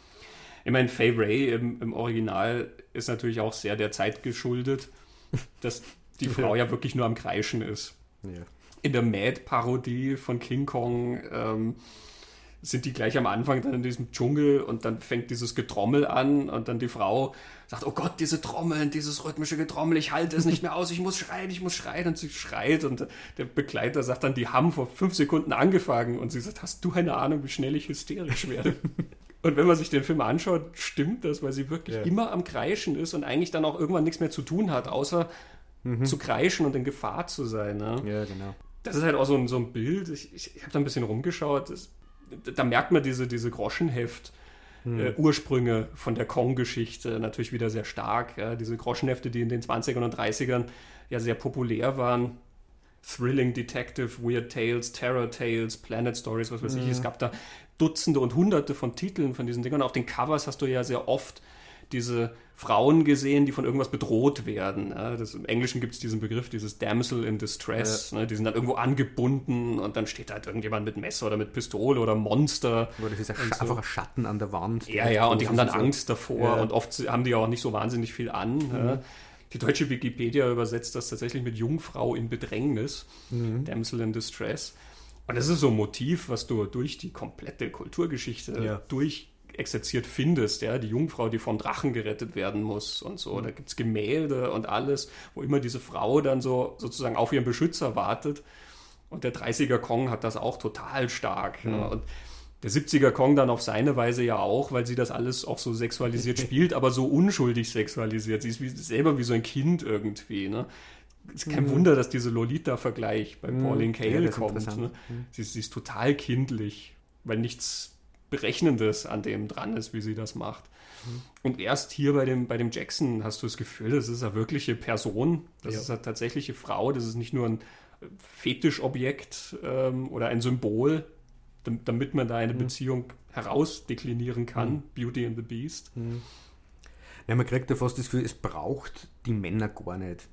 Ich meine, Fay Ray im, im, Original ist natürlich auch sehr der Zeit geschuldet, dass die Frau ja wirklich nur am Kreischen ist. Ja. In der Mad-Parodie von King Kong ähm, sind die gleich am Anfang dann in diesem Dschungel und dann fängt dieses Getrommel an und dann die Frau sagt, oh Gott, diese Trommeln, dieses rhythmische Getrommel, ich halte es nicht mehr aus, ich muss schreien, ich muss schreien und sie schreit und der Begleiter sagt dann, die haben vor fünf Sekunden angefangen und sie sagt, hast du eine Ahnung, wie schnell ich hysterisch werde? Und wenn man sich den Film anschaut, stimmt das, weil sie wirklich ja. immer am Kreischen ist und eigentlich dann auch irgendwann nichts mehr zu tun hat, außer mhm. zu kreischen und in Gefahr zu sein. Ne? Ja, genau. Das ist halt auch so ein, so ein Bild. Ich, ich, habe da ein bisschen rumgeschaut. Das, da merkt man diese, diese Groschenheft. Hm. Äh, Ursprünge von der Kong-Geschichte natürlich wieder sehr stark. Ja? Diese Groschenhefte, die in den 20ern und 30ern ja sehr populär waren. Thrilling Detective, Weird Tales, Terror Tales, Planet Stories, was weiß ich. Es gab da Dutzende und Hunderte von Titeln von diesen Dingern. Auf den Covers hast du ja sehr oft diese Frauen gesehen, die von irgendwas bedroht werden. Ja, das, Im Englischen gibt es diesen Begriff, dieses Damsel in Distress. Ja. Ne, die sind dann irgendwo angebunden und dann steht halt irgendjemand mit Messer oder mit Pistole oder Monster. Oder das ist ein so. einfach ein Schatten an der Wand. Ja, ja, und die haben dann so. Angst davor ja. und oft haben die auch nicht so wahnsinnig viel an. Mhm. Die deutsche Wikipedia übersetzt das tatsächlich mit Jungfrau in Bedrängnis, mhm. Damsel in Distress. Und das ist so ein Motiv, was du durch die komplette Kulturgeschichte ja. durch exerziert findest, ja, die Jungfrau, die vom Drachen gerettet werden muss und so. Da gibt es Gemälde und alles, wo immer diese Frau dann so sozusagen auf ihren Beschützer wartet. Und der 30er Kong hat das auch total stark. Mhm. Ja. Und der 70er Kong dann auf seine Weise ja auch, weil sie das alles auch so sexualisiert spielt, aber so unschuldig sexualisiert. Sie ist wie, selber wie so ein Kind irgendwie. Ne? ist kein mhm. Wunder, dass dieser Lolita-Vergleich bei mhm. Pauline Kael ja, kommt. Ne? Mhm. Sie, sie, ist total kindlich, weil nichts Berechnendes an dem dran ist, wie sie das macht. Mhm. Und erst hier bei dem, bei dem Jackson hast du das Gefühl, das ist eine wirkliche Person, das ja. ist eine tatsächliche Frau, das ist nicht nur ein Fetischobjekt ähm, oder ein Symbol, damit man da eine mhm. Beziehung herausdeklinieren kann, mhm. Beauty and the Beast. Mhm. Ja, man kriegt ja fast das Gefühl, es braucht die Männer gar nicht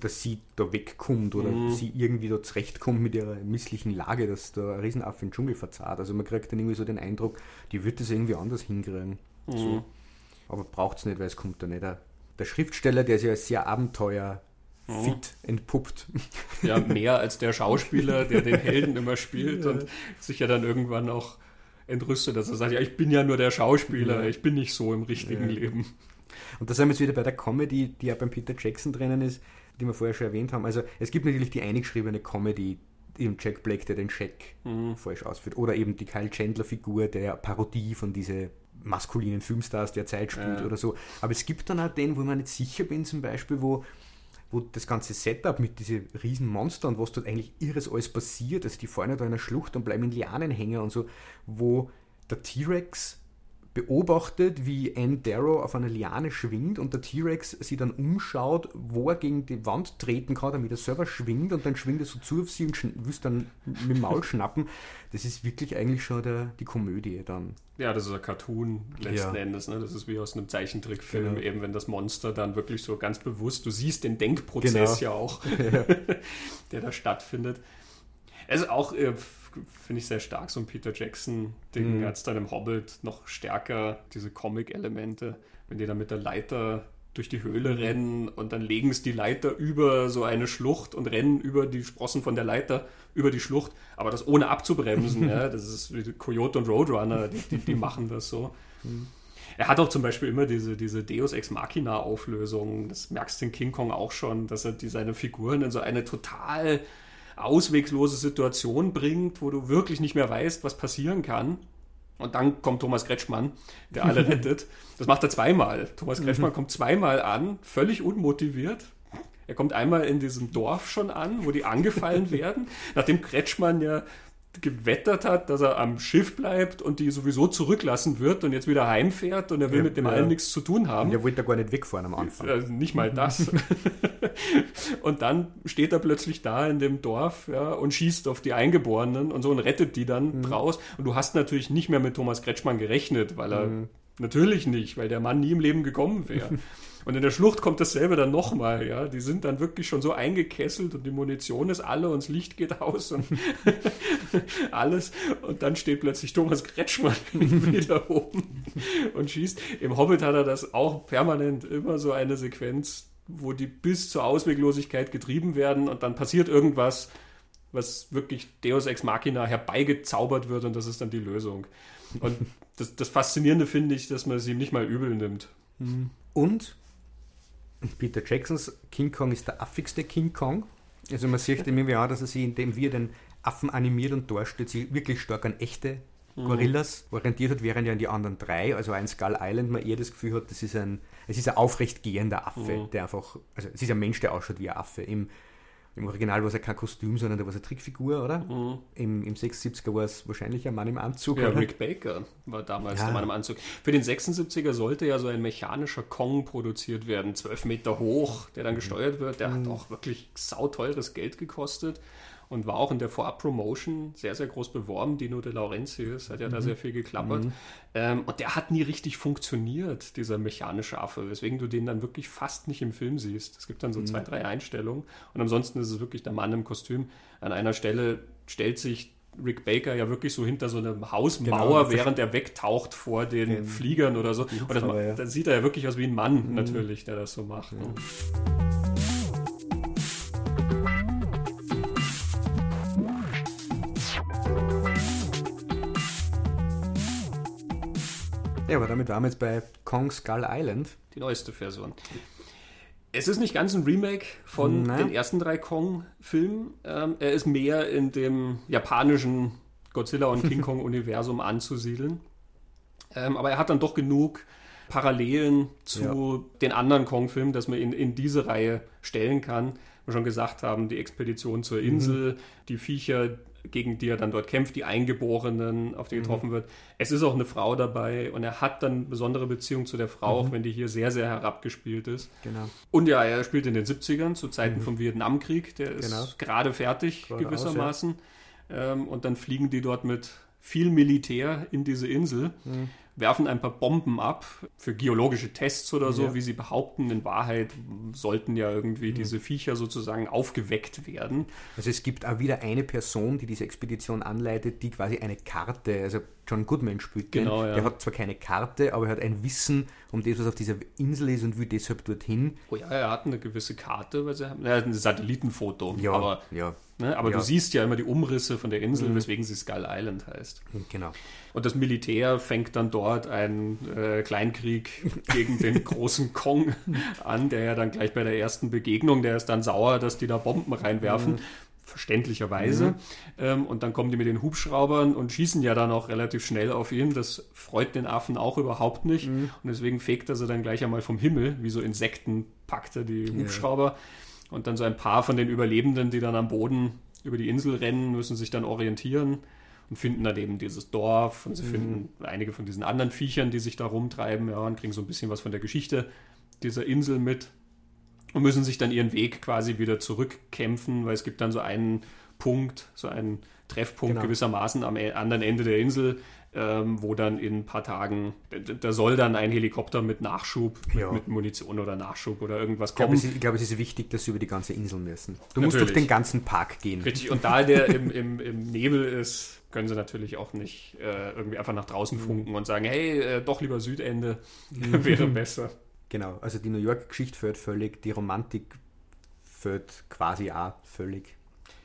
dass sie da wegkommt oder mhm. sie irgendwie da zurechtkommt mit ihrer misslichen Lage, dass da ein Riesenaffe im Dschungel verzahrt. Also man kriegt dann irgendwie so den Eindruck, die wird das irgendwie anders hinkriegen. Mhm. So. Aber braucht es nicht, weil es kommt da nicht. Der, der Schriftsteller, der sich als sehr Abenteuer fit entpuppt. Ja, mehr als der Schauspieler, der den Helden immer spielt ja. und sich ja dann irgendwann auch entrüstet, dass er sagt, ja, ich bin ja nur der Schauspieler, ja. ich bin nicht so im richtigen ja. Leben. Und da sind wir jetzt wieder bei der Comedy, die ja beim Peter Jackson drinnen ist die wir vorher schon erwähnt haben. Also es gibt natürlich die eingeschriebene Comedy, eben Jack Black, der den Jack mhm. falsch ausführt. Oder eben die Kyle Chandler-Figur, der Parodie von diesen maskulinen Filmstars der Zeit spielt ja. oder so. Aber es gibt dann auch den, wo ich mir nicht sicher bin, zum Beispiel, wo, wo das ganze Setup mit diesen riesen Monstern, was dort eigentlich irres alles passiert, also die fahren da in einer Schlucht und bleiben in Lianen hängen und so, wo der T-Rex beobachtet, wie Ann Darrow auf einer Liane schwingt und der T-Rex sie dann umschaut, wo er gegen die Wand treten kann, damit er selber schwingt und dann schwingt er so zu auf sie und will dann mit dem Maul schnappen. Das ist wirklich eigentlich schon der, die Komödie dann. Ja, das ist ein Cartoon letzten ja. Endes. Ne? Das ist wie aus einem Zeichentrickfilm, genau. eben wenn das Monster dann wirklich so ganz bewusst, du siehst den Denkprozess genau. ja auch, ja. der da stattfindet. Es ist auch, äh, finde ich, sehr stark, so ein Peter Jackson-Ding, mhm. als dann im Hobbit noch stärker diese Comic-Elemente, wenn die dann mit der Leiter durch die Höhle rennen und dann legen es die Leiter über so eine Schlucht und rennen über die Sprossen von der Leiter über die Schlucht, aber das ohne abzubremsen. ja, das ist wie Coyote und Roadrunner, die, die, die machen das so. Er hat auch zum Beispiel immer diese, diese Deus Ex Machina Auflösung. Das merkst du in King Kong auch schon, dass er die, seine Figuren in so eine total auswegslose Situation bringt, wo du wirklich nicht mehr weißt, was passieren kann. Und dann kommt Thomas Kretschmann, der alle rettet. Das macht er zweimal. Thomas Kretschmann mhm. kommt zweimal an, völlig unmotiviert. Er kommt einmal in diesem Dorf schon an, wo die angefallen werden, nachdem Kretschmann ja gewettert hat, dass er am Schiff bleibt und die sowieso zurücklassen wird und jetzt wieder heimfährt und er will ja, mit dem ja. allen nichts zu tun haben. Der wollte da gar nicht wegfahren am Anfang. Äh, nicht mal das. und dann steht er plötzlich da in dem Dorf ja, und schießt auf die Eingeborenen und so und rettet die dann mhm. raus. Und du hast natürlich nicht mehr mit Thomas Kretschmann gerechnet, weil er mhm. natürlich nicht, weil der Mann nie im Leben gekommen wäre. Und in der Schlucht kommt dasselbe dann nochmal, ja. Die sind dann wirklich schon so eingekesselt und die Munition ist alle und das Licht geht aus und alles. Und dann steht plötzlich Thomas Kretschmann wieder oben und schießt. Im Hobbit hat er das auch permanent immer so eine Sequenz, wo die bis zur Ausweglosigkeit getrieben werden und dann passiert irgendwas, was wirklich Deus Ex Machina herbeigezaubert wird und das ist dann die Lösung. Und das, das Faszinierende finde ich, dass man es ihm nicht mal übel nimmt. Und Peter Jacksons King Kong ist der affigste King Kong. Also man sieht ihm irgendwie auch, dass er sich, indem wir den Affen animiert und darstellt, sich wirklich stark an echte mhm. Gorillas mhm. orientiert hat, während ja an die anderen drei, also ein Skull Island, man eher das Gefühl hat, das ist ein, es ist ein aufrecht gehender Affe, mhm. der einfach, also es ist ein Mensch, der ausschaut wie ein Affe. Im im Original war es ja kein Kostüm, sondern da war es eine Trickfigur, oder? Mhm. Im, Im 76er war es wahrscheinlich ein Mann im Anzug. Ja, oder? Rick Baker war damals ja. der Mann im Anzug. Für den 76er sollte ja so ein mechanischer Kong produziert werden, zwölf Meter hoch, der dann mhm. gesteuert wird. Der mhm. hat auch wirklich sauteures Geld gekostet und war auch in der Vorab-Promotion sehr, sehr groß beworben. Dino De Laurentiis hat ja mhm. da sehr viel geklappert. Mhm. Ähm, und der hat nie richtig funktioniert, dieser mechanische Affe, weswegen du den dann wirklich fast nicht im Film siehst. Es gibt dann so mhm. zwei, drei Einstellungen und ansonsten ist es wirklich der Mann im Kostüm. An einer Stelle stellt sich Rick Baker ja wirklich so hinter so einer Hausmauer, genau, während er wegtaucht vor den, den Fliegern oder so. Und das, ja. dann sieht er ja wirklich aus wie ein Mann mhm. natürlich, der das so macht. Ja. Ja, aber damit waren wir jetzt bei Kong Skull Island. Die neueste Version. Es ist nicht ganz ein Remake von Nein. den ersten drei Kong-Filmen. Ähm, er ist mehr in dem japanischen Godzilla und King Kong-Universum anzusiedeln. Ähm, aber er hat dann doch genug Parallelen zu ja. den anderen Kong-Filmen, dass man ihn in diese Reihe stellen kann. Wir schon gesagt haben, die Expedition zur Insel, mhm. die Viecher, gegen die er dann dort kämpft, die Eingeborenen, auf die mhm. getroffen wird. Es ist auch eine Frau dabei und er hat dann besondere Beziehung zu der Frau, mhm. auch wenn die hier sehr, sehr herabgespielt ist. Genau. Und ja, er spielt in den 70ern, zu Zeiten mhm. vom Vietnamkrieg, der ist genau. gerade fertig gerade gewissermaßen. Aus, ja. ähm, und dann fliegen die dort mit viel Militär in diese Insel. Mhm werfen ein paar Bomben ab für geologische Tests oder so, ja. wie sie behaupten. In Wahrheit sollten ja irgendwie mhm. diese Viecher sozusagen aufgeweckt werden. Also es gibt auch wieder eine Person, die diese Expedition anleitet, die quasi eine Karte, also John Goodman spielt den. Genau, ja. Der hat zwar keine Karte, aber er hat ein Wissen um das, was auf dieser Insel ist und will deshalb dorthin. Oh ja, er hat eine gewisse Karte, weil sie haben ja, ein Satellitenfoto. Ja, aber, ja. Ne, aber ja. du siehst ja immer die Umrisse von der Insel, mhm. weswegen sie Skull Island heißt. Genau. Und das Militär fängt dann dort einen äh, Kleinkrieg gegen den großen Kong an, der ja dann gleich bei der ersten Begegnung, der ist dann sauer, dass die da Bomben reinwerfen. Mhm verständlicherweise. Mhm. Ähm, und dann kommen die mit den Hubschraubern und schießen ja dann auch relativ schnell auf ihn. Das freut den Affen auch überhaupt nicht. Mhm. Und deswegen fegt er sie dann gleich einmal vom Himmel, wie so Insekten packt er die Hubschrauber. Ja. Und dann so ein paar von den Überlebenden, die dann am Boden über die Insel rennen, müssen sich dann orientieren und finden dann eben dieses Dorf und sie mhm. finden einige von diesen anderen Viechern, die sich da rumtreiben, ja, und kriegen so ein bisschen was von der Geschichte dieser Insel mit und müssen sich dann ihren Weg quasi wieder zurückkämpfen, weil es gibt dann so einen Punkt, so einen Treffpunkt genau. gewissermaßen am e-, anderen Ende der Insel, ähm, wo dann in ein paar Tagen, da soll dann ein Helikopter mit Nachschub, ja. mit Munition oder Nachschub oder irgendwas kommen. Ich glaube, ich glaube, es ist wichtig, dass sie über die ganze Insel müssen. Du natürlich. musst durch den ganzen Park gehen. Richtig, und da der im, im, im Nebel ist, können sie natürlich auch nicht äh, irgendwie einfach nach draußen mhm. funken und sagen, hey, äh, doch lieber Südende, wäre besser. Genau, also die New York-Geschichte fällt völlig, die Romantik fällt quasi auch völlig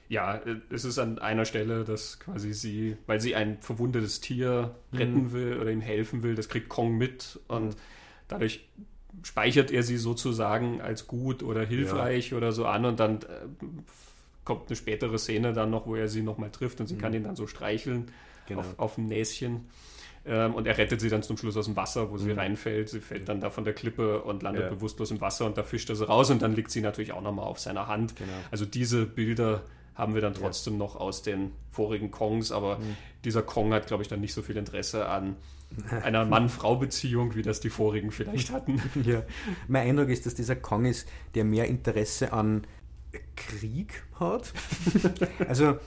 ja, es ist an einer Stelle, dass quasi sie, weil sie ein verwundetes Tier retten mhm. will oder ihm helfen will, das kriegt Kong mit und mhm. dadurch speichert er sie sozusagen als gut oder hilfreich ja. oder so an und dann äh, kommt eine spätere Szene dann noch, wo er sie nochmal trifft und sie mhm. kann ihn dann so streicheln genau. auf, auf dem Näschen. Ähm, und er rettet sie dann zum Schluss aus dem Wasser, wo sie mhm. reinfällt. Sie fällt dann da von der Klippe und landet ja. bewusstlos im Wasser und da fischt er sie raus und dann liegt sie natürlich auch nochmal auf seiner Hand. Genau. Also diese Bilder haben wir dann trotzdem ja. noch aus den vorigen Kongs, aber mhm. dieser Kong hat, glaube ich, dann nicht so viel Interesse an einer Mann-Frau-Beziehung, wie das die vorigen vielleicht hatten. Ja. Mein Eindruck ist, dass dieser Kong ist, der mehr Interesse an Krieg hat. also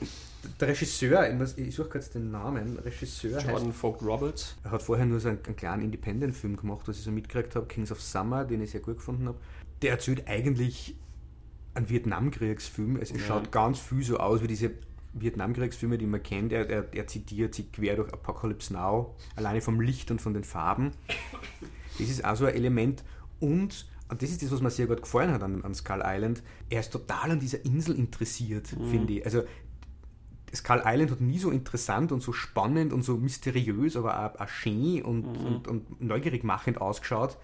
der Regisseur, ich suche kurz den Namen, Regisseur Jordan heißt, Vogt Roberts. Er hat vorher nur so einen, einen kleinen Independent-Film gemacht, was ich so mitgekriegt habe, Kings of Summer, den ich sehr gut gefunden habe. Der erzählt eigentlich ein Vietnamkriegsfilm. Es ja. schaut ganz viel so aus wie diese Vietnamkriegsfilme, die man kennt. Er, er, er, zitiert sie quer durch Apocalypse Now, alleine vom Licht und von den Farben. Das ist also ein Element. Und, und das ist das, was mir sehr gut gefallen hat an, an Skull Island, er ist total an dieser Insel interessiert, mhm. finde ich. Also Skull Island hat nie so interessant und so spannend und so mysteriös, aber auch, auch schön und, mhm. und, und neugierig machend ausgeschaut,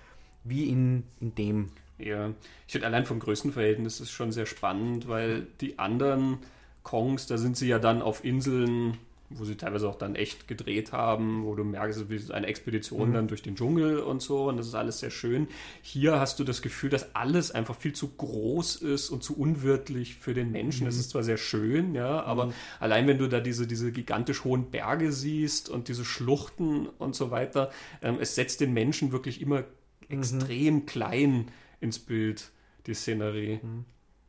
wie in, in dem ja, ich finde allein vom Größenverhältnis ist schon sehr spannend, weil die anderen Kongs, da sind sie ja dann auf Inseln, wo sie teilweise auch dann echt gedreht haben, wo du merkst, wie eine Expedition mhm. dann durch den Dschungel und so und das ist alles sehr schön. Hier hast du das Gefühl, dass alles einfach viel zu groß ist und zu unwirtlich für den Menschen. Es mhm. ist zwar sehr schön, ja, aber mhm. allein wenn du da diese, diese gigantisch hohen Berge siehst und diese Schluchten und so weiter, ähm, es setzt den Menschen wirklich immer mhm. extrem klein ins Bild, die Szenerie. Mhm.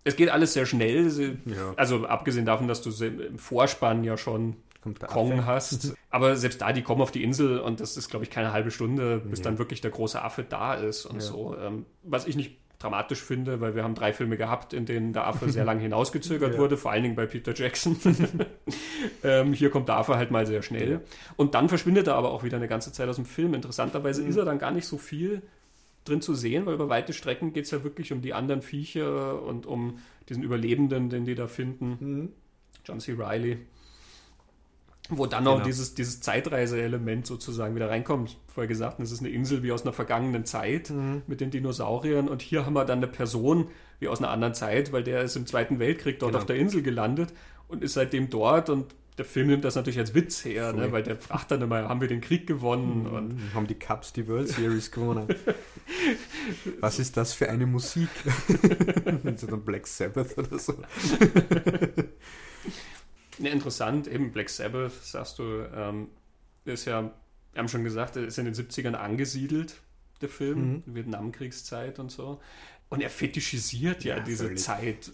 Es geht alles sehr schnell, also abgesehen davon, dass du im Vorspann ja schon Kong hast. Aber selbst da, die kommen auf die Insel und das ist, glaube ich, keine halbe Stunde, bis ja. dann wirklich der große Affe da ist und ja. so. Ähm, was ich nicht dramatisch finde, weil wir haben drei Filme gehabt, in denen der Affe sehr lange hinausgezögert ja. wurde, vor allen Dingen bei Peter Jackson. ähm, hier kommt der Affe halt mal sehr schnell. Und dann verschwindet er aber auch wieder eine ganze Zeit aus dem Film. Interessanterweise mhm. ist er dann gar nicht so viel drin zu sehen, weil über weite Strecken geht es ja wirklich um die anderen Viecher und um diesen Überlebenden, den die da finden. Mhm. John C. Riley. Wo dann genau. auch dieses, dieses Zeitreise-Element sozusagen wieder reinkommt. Vorher gesagt, es ist eine Insel wie aus einer vergangenen Zeit mhm. mit den Dinosauriern. Und hier haben wir dann eine Person wie aus einer anderen Zeit, weil der ist im Zweiten Weltkrieg dort genau. auf der Insel gelandet und ist seitdem dort und der Film nimmt das natürlich als Witz her, ne? weil der fragt dann immer, haben wir den Krieg gewonnen? Mhm. Und haben die Cups die World Series gewonnen? Was ist das für eine Musik? so dann Black Sabbath oder so. ne, interessant, eben Black Sabbath, sagst du, ähm, ist ja, wir haben schon gesagt, ist in den 70ern angesiedelt, der Film, mhm. Vietnamkriegszeit und so. Und er fetischisiert ja, ja diese völlig. Zeit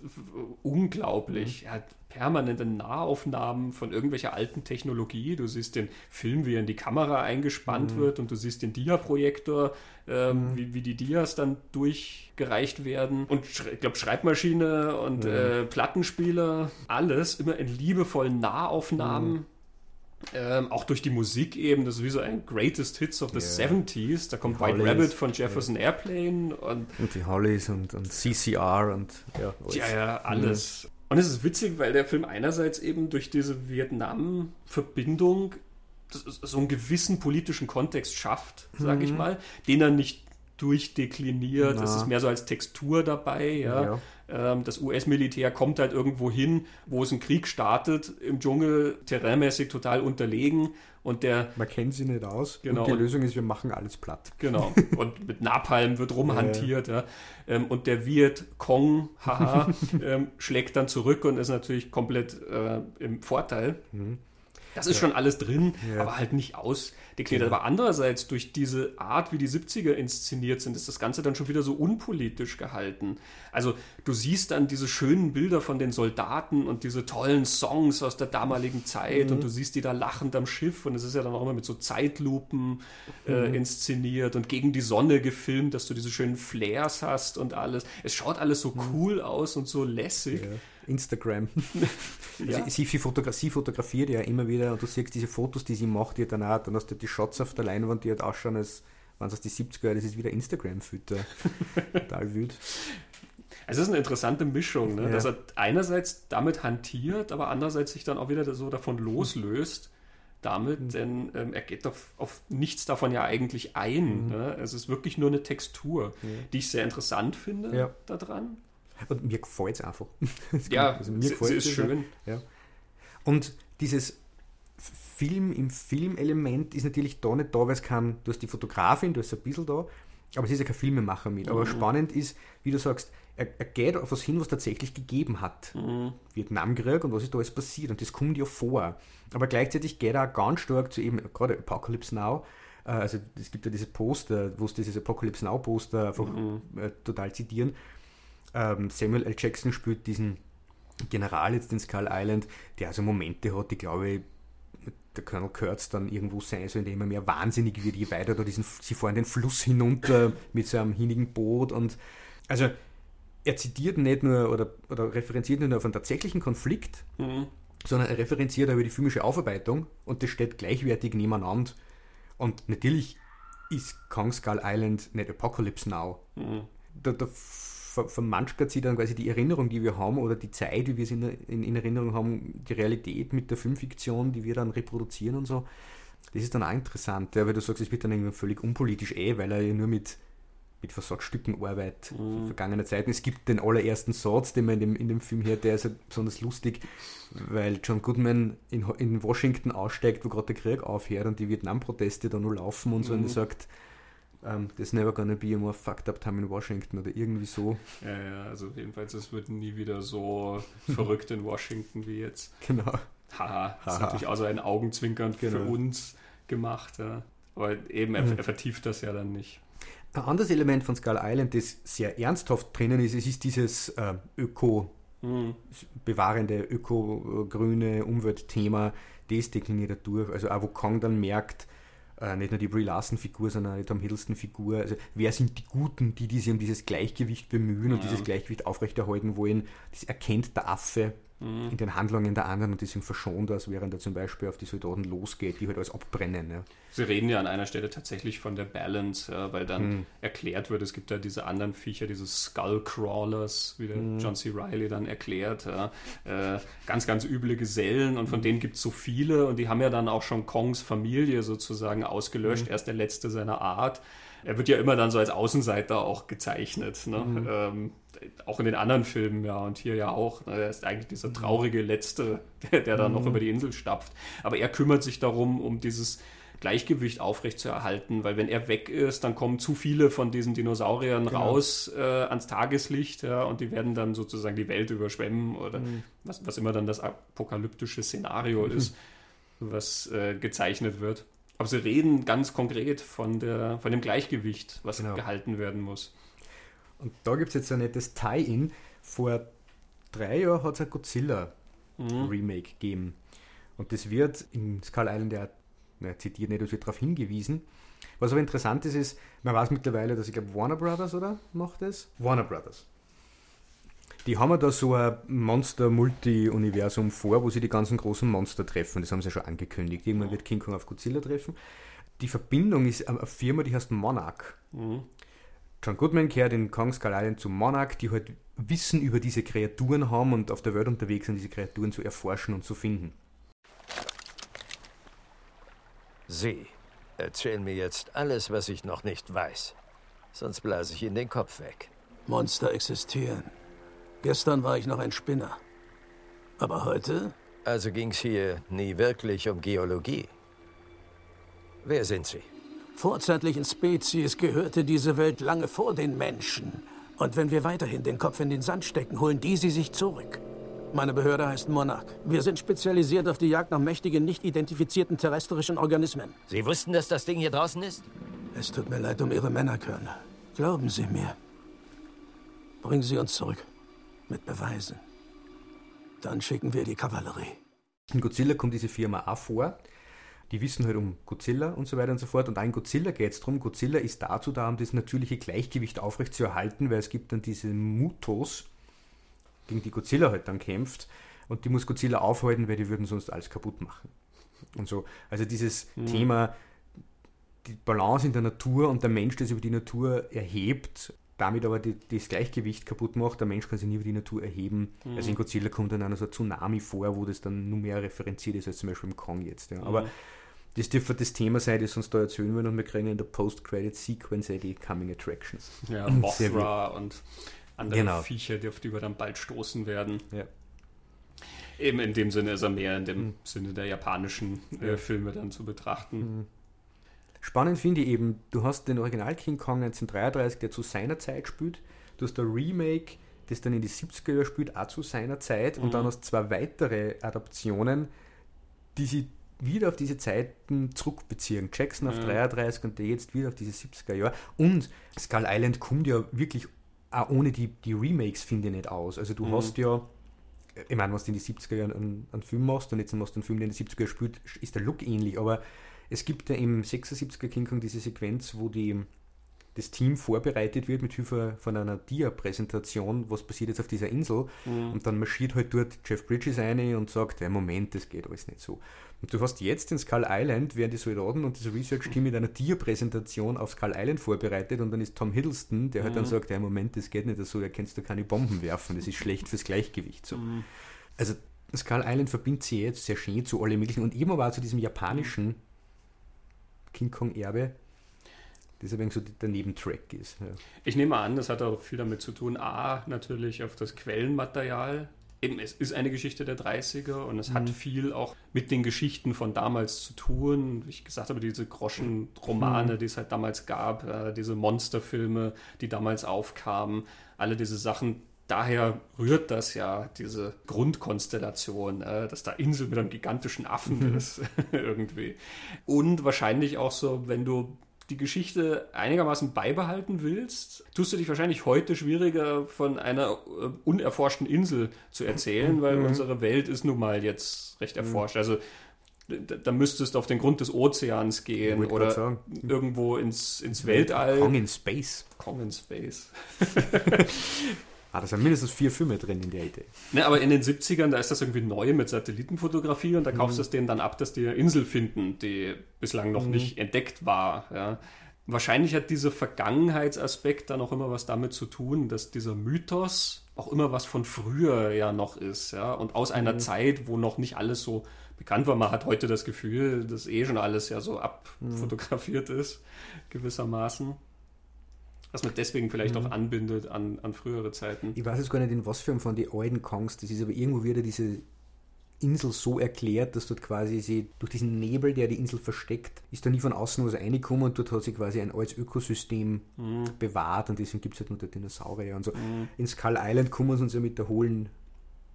unglaublich. Mhm. Er hat permanente Nahaufnahmen von irgendwelcher alten Technologie. Du siehst den Film, wie er in die Kamera eingespannt mhm. wird und du siehst den Dia-Projektor, ähm, mhm. wie, wie die Dias dann durchgereicht werden. Und ich glaube, Schreibmaschine und mhm. äh, Plattenspieler, alles immer in liebevollen Nahaufnahmen mhm. ähm, auch durch die Musik eben, das ist wie so ein Greatest Hits of the yeah. 70s. Da kommt White Rabbit von Jefferson yeah. Airplane und, und die Hollies und, und CCR und ja, ja, ja alles. Und es ist witzig, weil der Film einerseits eben durch diese Vietnam-Verbindung so einen gewissen politischen Kontext schafft, sage mhm. ich mal, den er nicht durchdekliniert. Es ist mehr so als Textur dabei. Ja. ja. Ähm, das US-Militär kommt halt irgendwo hin, wo es ein Krieg startet, im Dschungel, terrainmäßig total unterlegen und der, Man kennt sie nicht aus. Genau. Und die Lösung ist, wir machen alles platt. Genau. Und mit Napalm wird rumhantiert. ja. ja. Ähm, und der Viet Kong, haha, ähm, schlägt dann zurück und ist natürlich komplett äh, im Vorteil. Mhm. Das ist ja. schon alles drin, ja. aber halt nicht ausdekliniert. Genau. Aber andererseits, durch diese Art, wie die 70er inszeniert sind, ist das Ganze dann schon wieder so unpolitisch gehalten. Also du siehst dann diese schönen Bilder von den Soldaten und diese tollen Songs aus der damaligen Zeit mhm. und du siehst die da lachend am Schiff und es ist ja dann auch immer mit so Zeitlupen äh, mhm. inszeniert und gegen die Sonne gefilmt, dass du diese schönen Flares hast und alles. Es schaut alles so mhm. cool aus und so lässig. Ja. Instagram. ja. sie, sie, fotogra sie, fotografiert ja immer wieder und du siehst diese Fotos, die sie macht, die dann auch, dann hast du die Shots auf der Leinwand, die halt ausschauen, als waren es die 70er, das ist wieder Instagram-Fütter. Total wild. Es ist eine interessante Mischung, ne? ja. dass er einerseits damit hantiert, aber andererseits sich dann auch wieder so davon loslöst damit, mhm. denn ähm, er geht auf, auf, nichts davon ja eigentlich ein. Mhm. Ne? Es ist wirklich nur eine Textur, mhm. die ich sehr interessant finde ja. daran. Und mir gefällt es einfach. ja, also mir gefällt es ist schön. Ja. Und dieses Film im Filmelement ist natürlich da nicht da, weil es kann, du hast die Fotografin, du hast ein bisschen da, aber es ist ja kein Filmemacher mit. Aber mhm. spannend ist, wie du sagst, er, er, geht auf was hin, was tatsächlich gegeben hat. Mhm. Vietnamkrieg und was ist da alles passiert. Und das kommt ja vor. Aber gleichzeitig geht er auch ganz stark zu eben, gerade Apocalypse Now, äh, also es gibt ja dieses Poster, wo es dieses Apocalypse Now Poster einfach mhm. äh, total zitieren. Ähm, Samuel L. Jackson spielt diesen General jetzt in Skull Island, der also Momente hat, die glaube ich, der Colonel Kurtz dann irgendwo sein soll, indem er mehr wahnsinnig wird, je weiter da diesen, sie fahren den Fluss hinunter mit so einem hinigen Boot und also er zitiert nicht nur oder, oder referenziert nicht nur auf einen tatsächlichen Konflikt, mhm. sondern er referenziert über die filmische Aufarbeitung und das steht gleichwertig nebeneinander. Und natürlich ist Kong Skull Island nicht Apocalypse Now. Mhm. Da, da vermanschert sich dann quasi die Erinnerung, die wir haben, oder die Zeit, wie wir es in, in, in, Erinnerung haben, die Realität mit der Filmfiktion, die wir dann reproduzieren und so. Das ist dann auch interessant, ja, weil du sagst, es wird dann irgendwie völlig unpolitisch eh, weil er ja nur mit, mit Versatzstücken arbeitet mhm. vergangener Zeiten. Es gibt den allerersten Satz, den man in dem, in dem Film hört, der ist halt besonders lustig, weil John Goodman in, in Washington aussteigt, wo gerade der Krieg aufhört und die Vietnam-Proteste da nur laufen und so, mhm. und er sagt, um, ähm, There's never gonna be a more fucked up time in Washington oder irgendwie so. Ja, ja, also jedenfalls, es wird nie wieder so verrückt in Washington wie jetzt. Genau. Haha, das ist natürlich auch so ein Augenzwinkern genau. für uns gemacht, ja. Aber eben, er, mhm. er vertieft das ja dann nicht. Ein anderes Element von Skull Island, das sehr ernsthaft drinnen ist, es ist dieses äh, Öko, mhm. bewahrende öko-grüne Umweltthema, das dekliniert er durch. Also auch wo Kong dann merkt, äh, nicht nur die Brie Larson-Figur, sondern die Tom Hiddleston-Figur. Also wer sind die Guten, die, die sich um dieses Gleichgewicht bemühen ja. und dieses Gleichgewicht aufrechterhalten wollen? Das erkennt der Affe mhm. in den Handlungen der anderen und deswegen verschont das, während er zum Beispiel auf die Soldaten losgeht, die halt alles abbrennen. Ja. Sie reden ja an einer Stelle tatsächlich von der Balance, ja, weil dann mhm. erklärt wird, es gibt ja diese anderen Viecher, diese Skullcrawlers, wie der mhm. John C. Riley dann erklärt. Ja, äh, ganz, ganz üble Gesellen und von mhm. denen gibt es so viele und die haben ja dann auch schon Kongs Familie sozusagen ausgelöscht, mhm. erst der letzte seiner Art er wird ja immer dann so als Außenseiter auch gezeichnet. Ne? Mhm. Ähm, auch in den anderen Filmen, ja, und hier ja auch. Ne? Er ist eigentlich dieser traurige Letzte, der, der dann mhm. noch über die Insel stapft. Aber er kümmert sich darum, um dieses Gleichgewicht aufrechtzuerhalten, weil wenn er weg ist, dann kommen zu viele von diesen Dinosauriern genau. raus äh, ans Tageslicht ja, und die werden dann sozusagen die Welt überschwemmen oder mhm. was, was immer dann das apokalyptische Szenario ist, was äh, gezeichnet wird. Aber sie reden ganz konkret von, der, von dem Gleichgewicht, was genau. gehalten werden muss. Und da gibt es jetzt ein nettes Tie-In. Vor drei Jahren hat es ein Godzilla-Remake mhm. gegeben. Und das wird in Skull Island ja na, zitiert nicht, es wird darauf hingewiesen. Was aber interessant ist, ist, man weiß mittlerweile, dass ich glaube Warner Brothers, oder? Macht das? Warner Brothers. Die haben ja da so ein Monster-Multi-Universum vor, wo sie die ganzen großen Monster treffen. Das haben sie ja schon angekündigt. Irgendwann wird King Kong auf Godzilla treffen. Die Verbindung ist eine Firma, die heißt Monarch. Mhm. John Goodman kehrt in Kong Skull Island zu Monarch, die halt Wissen über diese Kreaturen haben und auf der Welt unterwegs sind, diese Kreaturen zu erforschen und zu finden. Sie erzählen mir jetzt alles, was ich noch nicht weiß. Sonst blase ich Ihnen den Kopf weg. Monster existieren. Gestern war ich noch ein Spinner. Aber heute? Also ging's hier nie wirklich um Geologie. Wer sind Sie? Vorzeitlichen Spezies gehörte diese Welt lange vor den Menschen. Und wenn wir weiterhin den Kopf in den Sand stecken, holen die sie sich zurück. Meine Behörde heißt Monarch. Wir sind spezialisiert auf die Jagd nach mächtigen, nicht identifizierten terrestrischen Organismen. Sie wussten, dass das Ding hier draußen ist? Es tut mir leid um Ihre Männerkörner. Glauben Sie mir. Bringen Sie uns zurück. Mit Beweisen. Dann schicken wir die Kavallerie. In Godzilla kommt diese Firma auch vor. Die wissen halt um Godzilla und so weiter und so fort. Und auch in Godzilla geht es darum, Godzilla ist dazu da, um das natürliche Gleichgewicht aufrechtzuerhalten, weil es gibt dann diese Mutos, gegen die Godzilla halt dann kämpft. Und die muss Godzilla aufhalten, weil die würden sonst alles kaputt machen. Und so. Also dieses mhm. Thema, die Balance in der Natur und der Mensch, der sich über die Natur erhebt, damit aber die, das Gleichgewicht kaputt macht. Der Mensch kann sich nie über die Natur erheben. Mhm. Also in Godzilla kommt dann auch so ein Tsunami vor, wo das dann nur mehr referenziert ist als zum Beispiel im Kong jetzt. Ja. Mhm. Aber das dürfte das Thema sein, das uns da erzählen wollen und wir kriegen in der Post-Credit-Sequence die Coming Attractions. Ja, Mothra und andere genau. Viecher, auf die wir dann bald stoßen werden. Ja. Eben in dem Sinne ist er mehr in dem mhm. Sinne der japanischen äh, Filme dann zu betrachten. Mhm. Spannend finde ich eben, du hast den Original King Kong 1933, der zu seiner Zeit spielt. Du hast der Remake, das dann in die 70er Jahre spielt, auch zu seiner Zeit. Mhm. Und dann hast du zwei weitere Adaptionen, die sich wieder auf diese Zeiten zurückbeziehen. Jackson auf ja. 33 und der jetzt wieder auf diese 70er Jahre. Und Skull Island kommt ja wirklich auch ohne die, die Remakes, finde ich, nicht aus. Also du mhm. hast ja, ich meine, was du in die 70er Jahren einen, einen Film machst und jetzt machst du einen Film, der in die 70er Jahre spielt, ist der Look ähnlich, aber es gibt ja im 76er King Kong diese Sequenz, wo die, das Team vorbereitet wird mit Hilfe von einer Dia-Präsentation, was passiert jetzt auf dieser Insel. Mhm. Und dann marschiert halt dort Jeff Bridges ein und sagt, ja, Moment, das geht alles nicht so. Und du hast jetzt in Skull Island, werden die Soldaten und das Research-Team mit einer Dia-Präsentation auf Skull Island vorbereitet und dann ist Tom Hiddleston, der mhm. halt dann mhm. sagt, ja, Moment, das geht nicht so, er kannst du keine Bomben werfen, das ist schlecht fürs Gleichgewicht. So. Mhm. Also Skull Island verbindet sich jetzt sehr schön zu alle möglichen und eben aber auch zu diesem japanischen King Kong Erbe, das ein so der Nebentrack ist. Ja. Ich nehme an, das hat auch viel damit zu tun, A, natürlich auf das Quellenmaterial. Eben, es ist eine Geschichte der 30er und es mhm. hat viel auch mit den Geschichten von damals zu tun. Wie ich gesagt habe, diese Groschenromane, mhm. die es halt damals gab, äh, diese Monsterfilme, die damals aufkamen, alle diese Sachen, daher rührt das ja, diese Grundkonstellation, äh, dass da Insel mit einem gigantischen Affen mhm. ist, irgendwie. Und wahrscheinlich auch so, wenn du die Geschichte einigermaßen beibehalten willst, tust du dich wahrscheinlich heute schwieriger von einer äh, unerforschten Insel zu erzählen, weil mhm. unsere Welt ist nun mal jetzt recht mhm. erforscht. Also da, da müsstest du auf den Grund des Ozeans gehen oder irgendwo ins, ins Weltall. Kong in Space. Kong in Space. Ah, da sind mindestens vier Filme drin in der Idee. Ne, aber in den 70ern, da ist das irgendwie neu mit Satellitenfotografie und da kaufst du mhm. es denen dann ab, dass die eine Insel finden, die bislang noch mhm. nicht entdeckt war. Ja. Wahrscheinlich hat dieser Vergangenheitsaspekt dann auch immer was damit zu tun, dass dieser Mythos auch immer was von früher ja noch ist, ja, und aus einer mhm. Zeit, wo noch nicht alles so bekannt war. Man hat heute das Gefühl, dass eh schon alles ja so abfotografiert mhm. ist, gewissermaßen. Was man deswegen vielleicht mhm. auch anbindet an, an frühere Zeiten. Ich weiß jetzt gar nicht, in was für von den alten Kongs das ist, aber irgendwo wieder diese Insel so erklärt, dass dort quasi sie durch diesen Nebel, der die Insel versteckt, ist da nie von außen was reingekommen und dort hat sich quasi ein altes Ökosystem mhm. bewahrt und deswegen gibt es halt nur die Dinosaurier und so. Mhm. In Skull Island kommen sie uns ja mit der hohlen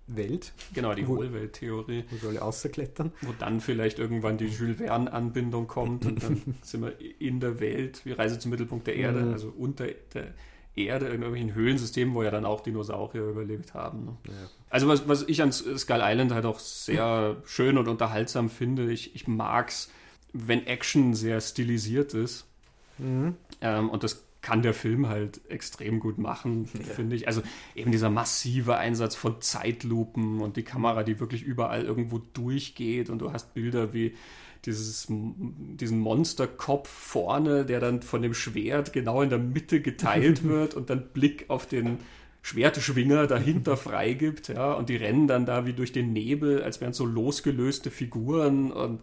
Welt. Genau, die Hohlwelttheorie. Wo soll außerklettern? Wo dann vielleicht irgendwann die Jules Verne-Anbindung kommt und dann sind wir in der Welt, wie Reise zum Mittelpunkt der Erde, mhm. also unter der Erde, in irgendwelchen Höhlensystemen, wo ja dann auch Dinosaurier überlebt haben. Ne? Ja. Also was, was ich an Skull Island halt auch sehr schön und unterhaltsam finde, ich, ich mag es, wenn Action sehr stilisiert ist. Mhm. Ähm, und das kann der Film halt extrem gut machen, ja. finde ich. Also eben dieser massive Einsatz von Zeitlupen und die Kamera, die wirklich überall irgendwo durchgeht und du hast Bilder wie dieses, diesen Monsterkopf vorne, der dann von dem Schwert genau in der Mitte geteilt wird und dann Blick auf den Schwerteschwinger dahinter freigibt, ja, und die rennen dann da wie durch den Nebel, als wären so losgelöste Figuren und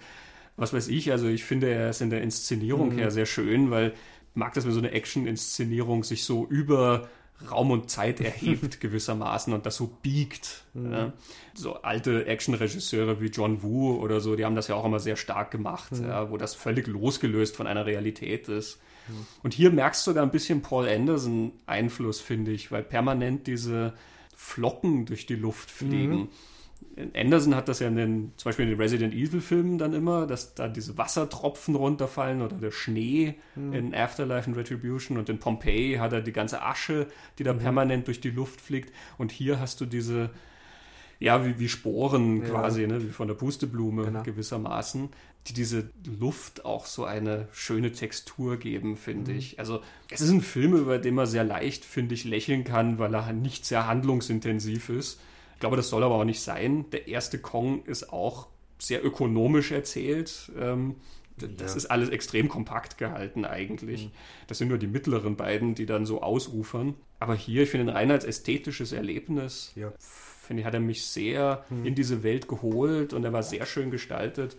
was weiß ich, also ich finde er ist in der Inszenierung mhm. her sehr schön, weil mag das, wenn so eine Action-Inszenierung sich so über Raum und Zeit erhebt gewissermaßen und das so biegt. Mhm. Ja. So alte Action-Regisseure wie John Woo oder so, die haben das ja auch immer sehr stark gemacht, mhm. ja, wo das völlig losgelöst von einer Realität ist. Mhm. Und hier merkst du sogar ein bisschen Paul Anderson Einfluss, finde ich, weil permanent diese Flocken durch die Luft fliegen. Anderson hat das ja in den, zum Beispiel in den Resident Evil-Filmen dann immer, dass da diese Wassertropfen runterfallen oder der Schnee mhm. in Afterlife und Retribution und in Pompeii hat er die ganze Asche, die da mhm. permanent durch die Luft fliegt. Und hier hast du diese, ja, wie, wie Sporen ja. quasi, ne? wie von der Pusteblume genau. gewissermaßen, die diese Luft auch so eine schöne Textur geben, finde mhm. ich. Also es ist ein Film, über den man sehr leicht, finde ich, lächeln kann, weil er nicht sehr handlungsintensiv ist glaube, das soll aber auch nicht sein. Der erste Kong ist auch sehr ökonomisch erzählt. Ähm, das ja. ist alles extrem kompakt gehalten eigentlich. Mhm. Das sind nur die mittleren beiden, die dann so ausufern. Aber hier, ich finde ihn rein als ästhetisches Erlebnis, ja. finde ich, hat er mich sehr mhm. in diese Welt geholt und er war sehr schön gestaltet.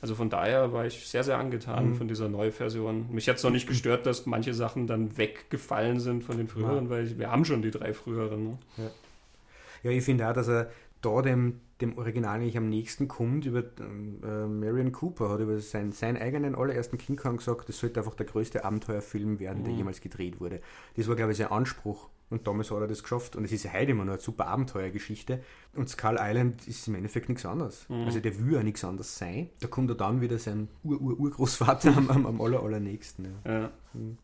Also von daher war ich sehr, sehr angetan mhm. von dieser Neuversion. Mich hat es noch nicht gestört, dass manche Sachen dann weggefallen sind von den früheren, ja. weil wir haben schon die drei früheren. Ne? Ja. Ich finde auch, dass er da dem, dem Original eigentlich am nächsten kommt. Über äh, Marion Cooper hat über sein, seinen eigenen allerersten King Kong gesagt, das sollte einfach der größte Abenteuerfilm werden, der mhm. jemals gedreht wurde. Das war, glaube ich, sein Anspruch. Und damals hat er das geschafft. Und es ist heute immer noch eine super Abenteuergeschichte. Und Skull Island ist im Endeffekt nichts anderes. Mhm. Also der will ja nichts anderes sein. Da kommt er dann wieder sein Ur-Ur-Urgroßvater am, am, am aller, allernächsten. Ja. Ja.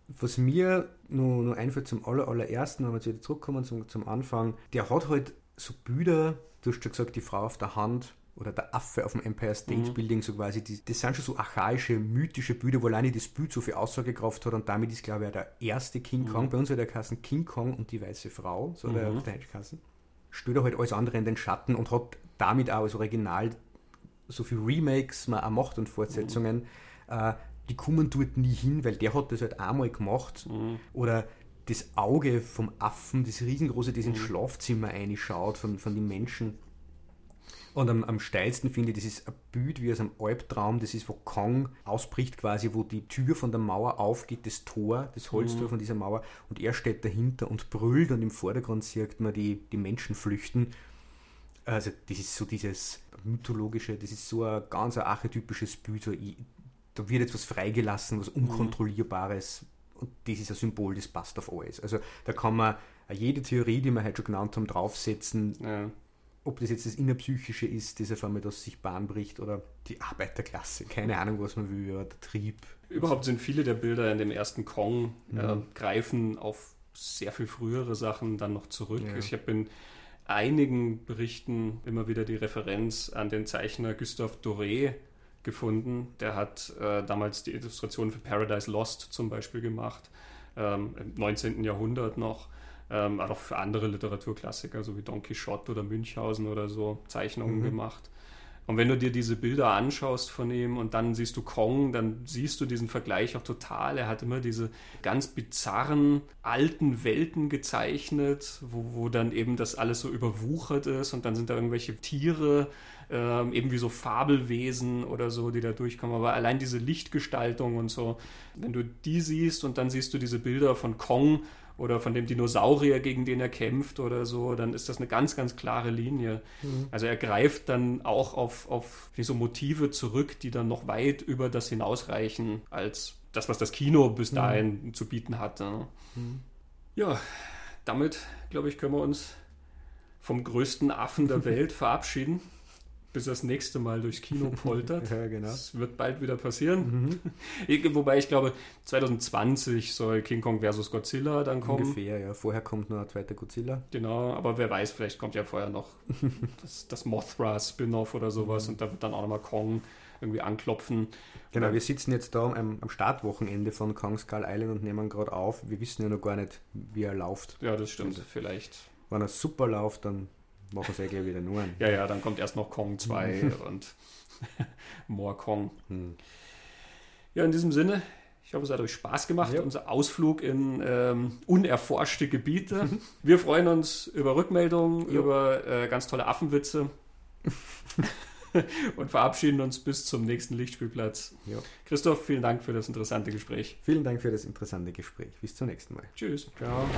Was mir nur, nur einfällt zum aller, allerersten, wenn wir jetzt wieder zurückkommen zum, zum Anfang, der hat halt so Bilder, du hast schon gesagt, die Frau auf der Hand oder der Affe auf dem Empire State mhm. Building, so quasi, die, das sind schon so archaische, mythische Bilder, wo alleine das Bild so viel Aussagekraft hat und damit ist, glaube ich, der erste King Kong. Mhm. Bei uns hat der Kassen King Kong und die weiße Frau, so mhm. der auf Deutsch Kassen. Steht er halt alles andere in den Schatten und hat damit auch als Original so viele Remakes man auch macht und Fortsetzungen. Mhm. Äh, die kommen dort nie hin, weil der hat das halt einmal gemacht. Mhm. Oder das Auge vom Affen, das riesengroße, das mhm. ins Schlafzimmer reinschaut von, von den Menschen. Und am, am steilsten finde ich, das ist ein Bild wie aus einem Albtraum, das ist, wo Kong ausbricht quasi, wo die Tür von der Mauer aufgeht, das Tor, das Holztor mhm. von dieser Mauer und er steht dahinter und brüllt und im Vordergrund sieht man die, die Menschen flüchten. Also das ist so dieses mythologische, das ist so ein ganz ein archetypisches Bild, so, ich, da wird etwas freigelassen, was mhm. Unkontrollierbares, und das ist ein Symbol, das passt auf alles. Also da kann man jede Theorie, die wir heute schon genannt haben, draufsetzen. Ja. Ob das jetzt das Innerpsychische ist, das auf einmal das sich Bahn bricht oder die Arbeiterklasse. Keine Ahnung, was man will, oder der Trieb. Überhaupt sind viele der Bilder in dem ersten Kong mhm. äh, greifen auf sehr viel frühere Sachen dann noch zurück. Ja. Ich habe in einigen Berichten immer wieder die Referenz an den Zeichner Gustave Doré gefunden. Der hat äh, damals die Illustration für Paradise Lost zum Beispiel gemacht, ähm, im 19. Jahrhundert noch. Ähm, hat auch für andere Literaturklassiker, so wie Don Quixote oder Münchhausen oder so, Zeichnungen mhm. gemacht. Und wenn du dir diese Bilder anschaust von ihm und dann siehst du Kong, dann siehst du diesen Vergleich auch total. Er hat immer diese ganz bizarren alten Welten gezeichnet, wo, wo dann eben das alles so überwuchert ist und dann sind da irgendwelche Tiere, ähm, eben wie so Fabelwesen oder so, die da durchkommen. Aber allein diese Lichtgestaltung und so, wenn du die siehst und dann siehst du diese Bilder von Kong oder von dem Dinosaurier, gegen den er kämpft oder so, dann ist das eine ganz, ganz klare Linie. Mhm. Also er greift dann auch auf, auf so Motive zurück, die dann noch weit über das hinausreichen, als das, was das Kino bis mhm. dahin mhm. zu bieten hatte. Mhm. Ja, damit, glaube ich, können wir uns vom größten Affen der Welt verabschieden bis das nächste Mal durchs Kino poltert. ja, genau. Das wird bald wieder passieren. Mhm. Wobei ich glaube, 2020 soll King Kong vs. Godzilla dann kommen. Ungefähr, ja. Vorher kommt noch ein zweiter Godzilla. Genau, aber wer weiß, vielleicht kommt ja vorher noch das, das Mothra-Spin-Off oder sowas mhm. und da wird dann auch nochmal Kong irgendwie anklopfen. Genau, wir sitzen jetzt da am, am Startwochenende von Kong Skull Island und nehmen gerade auf. Wir wissen ja noch gar nicht, wie er läuft. Ja, das stimmt. Und vielleicht. Wenn er super läuft, dann machen sie gleich wieder nur. Ja, ja, dann kommt erst noch Kong 2 und More Kong. Hm. Ja, in diesem Sinne, ich hoffe, es hat euch Spaß gemacht, ja. unser Ausflug in ähm, unerforschte Gebiete. Wir freuen uns über Rückmeldungen, ja. über äh, ganz tolle Affenwitze und verabschieden uns bis zum nächsten Lichtspielplatz. Ja. Christoph, vielen Dank für das interessante Gespräch. Vielen Dank für das interessante Gespräch. Bis zum nächsten Mal. Tschüss. Ciao.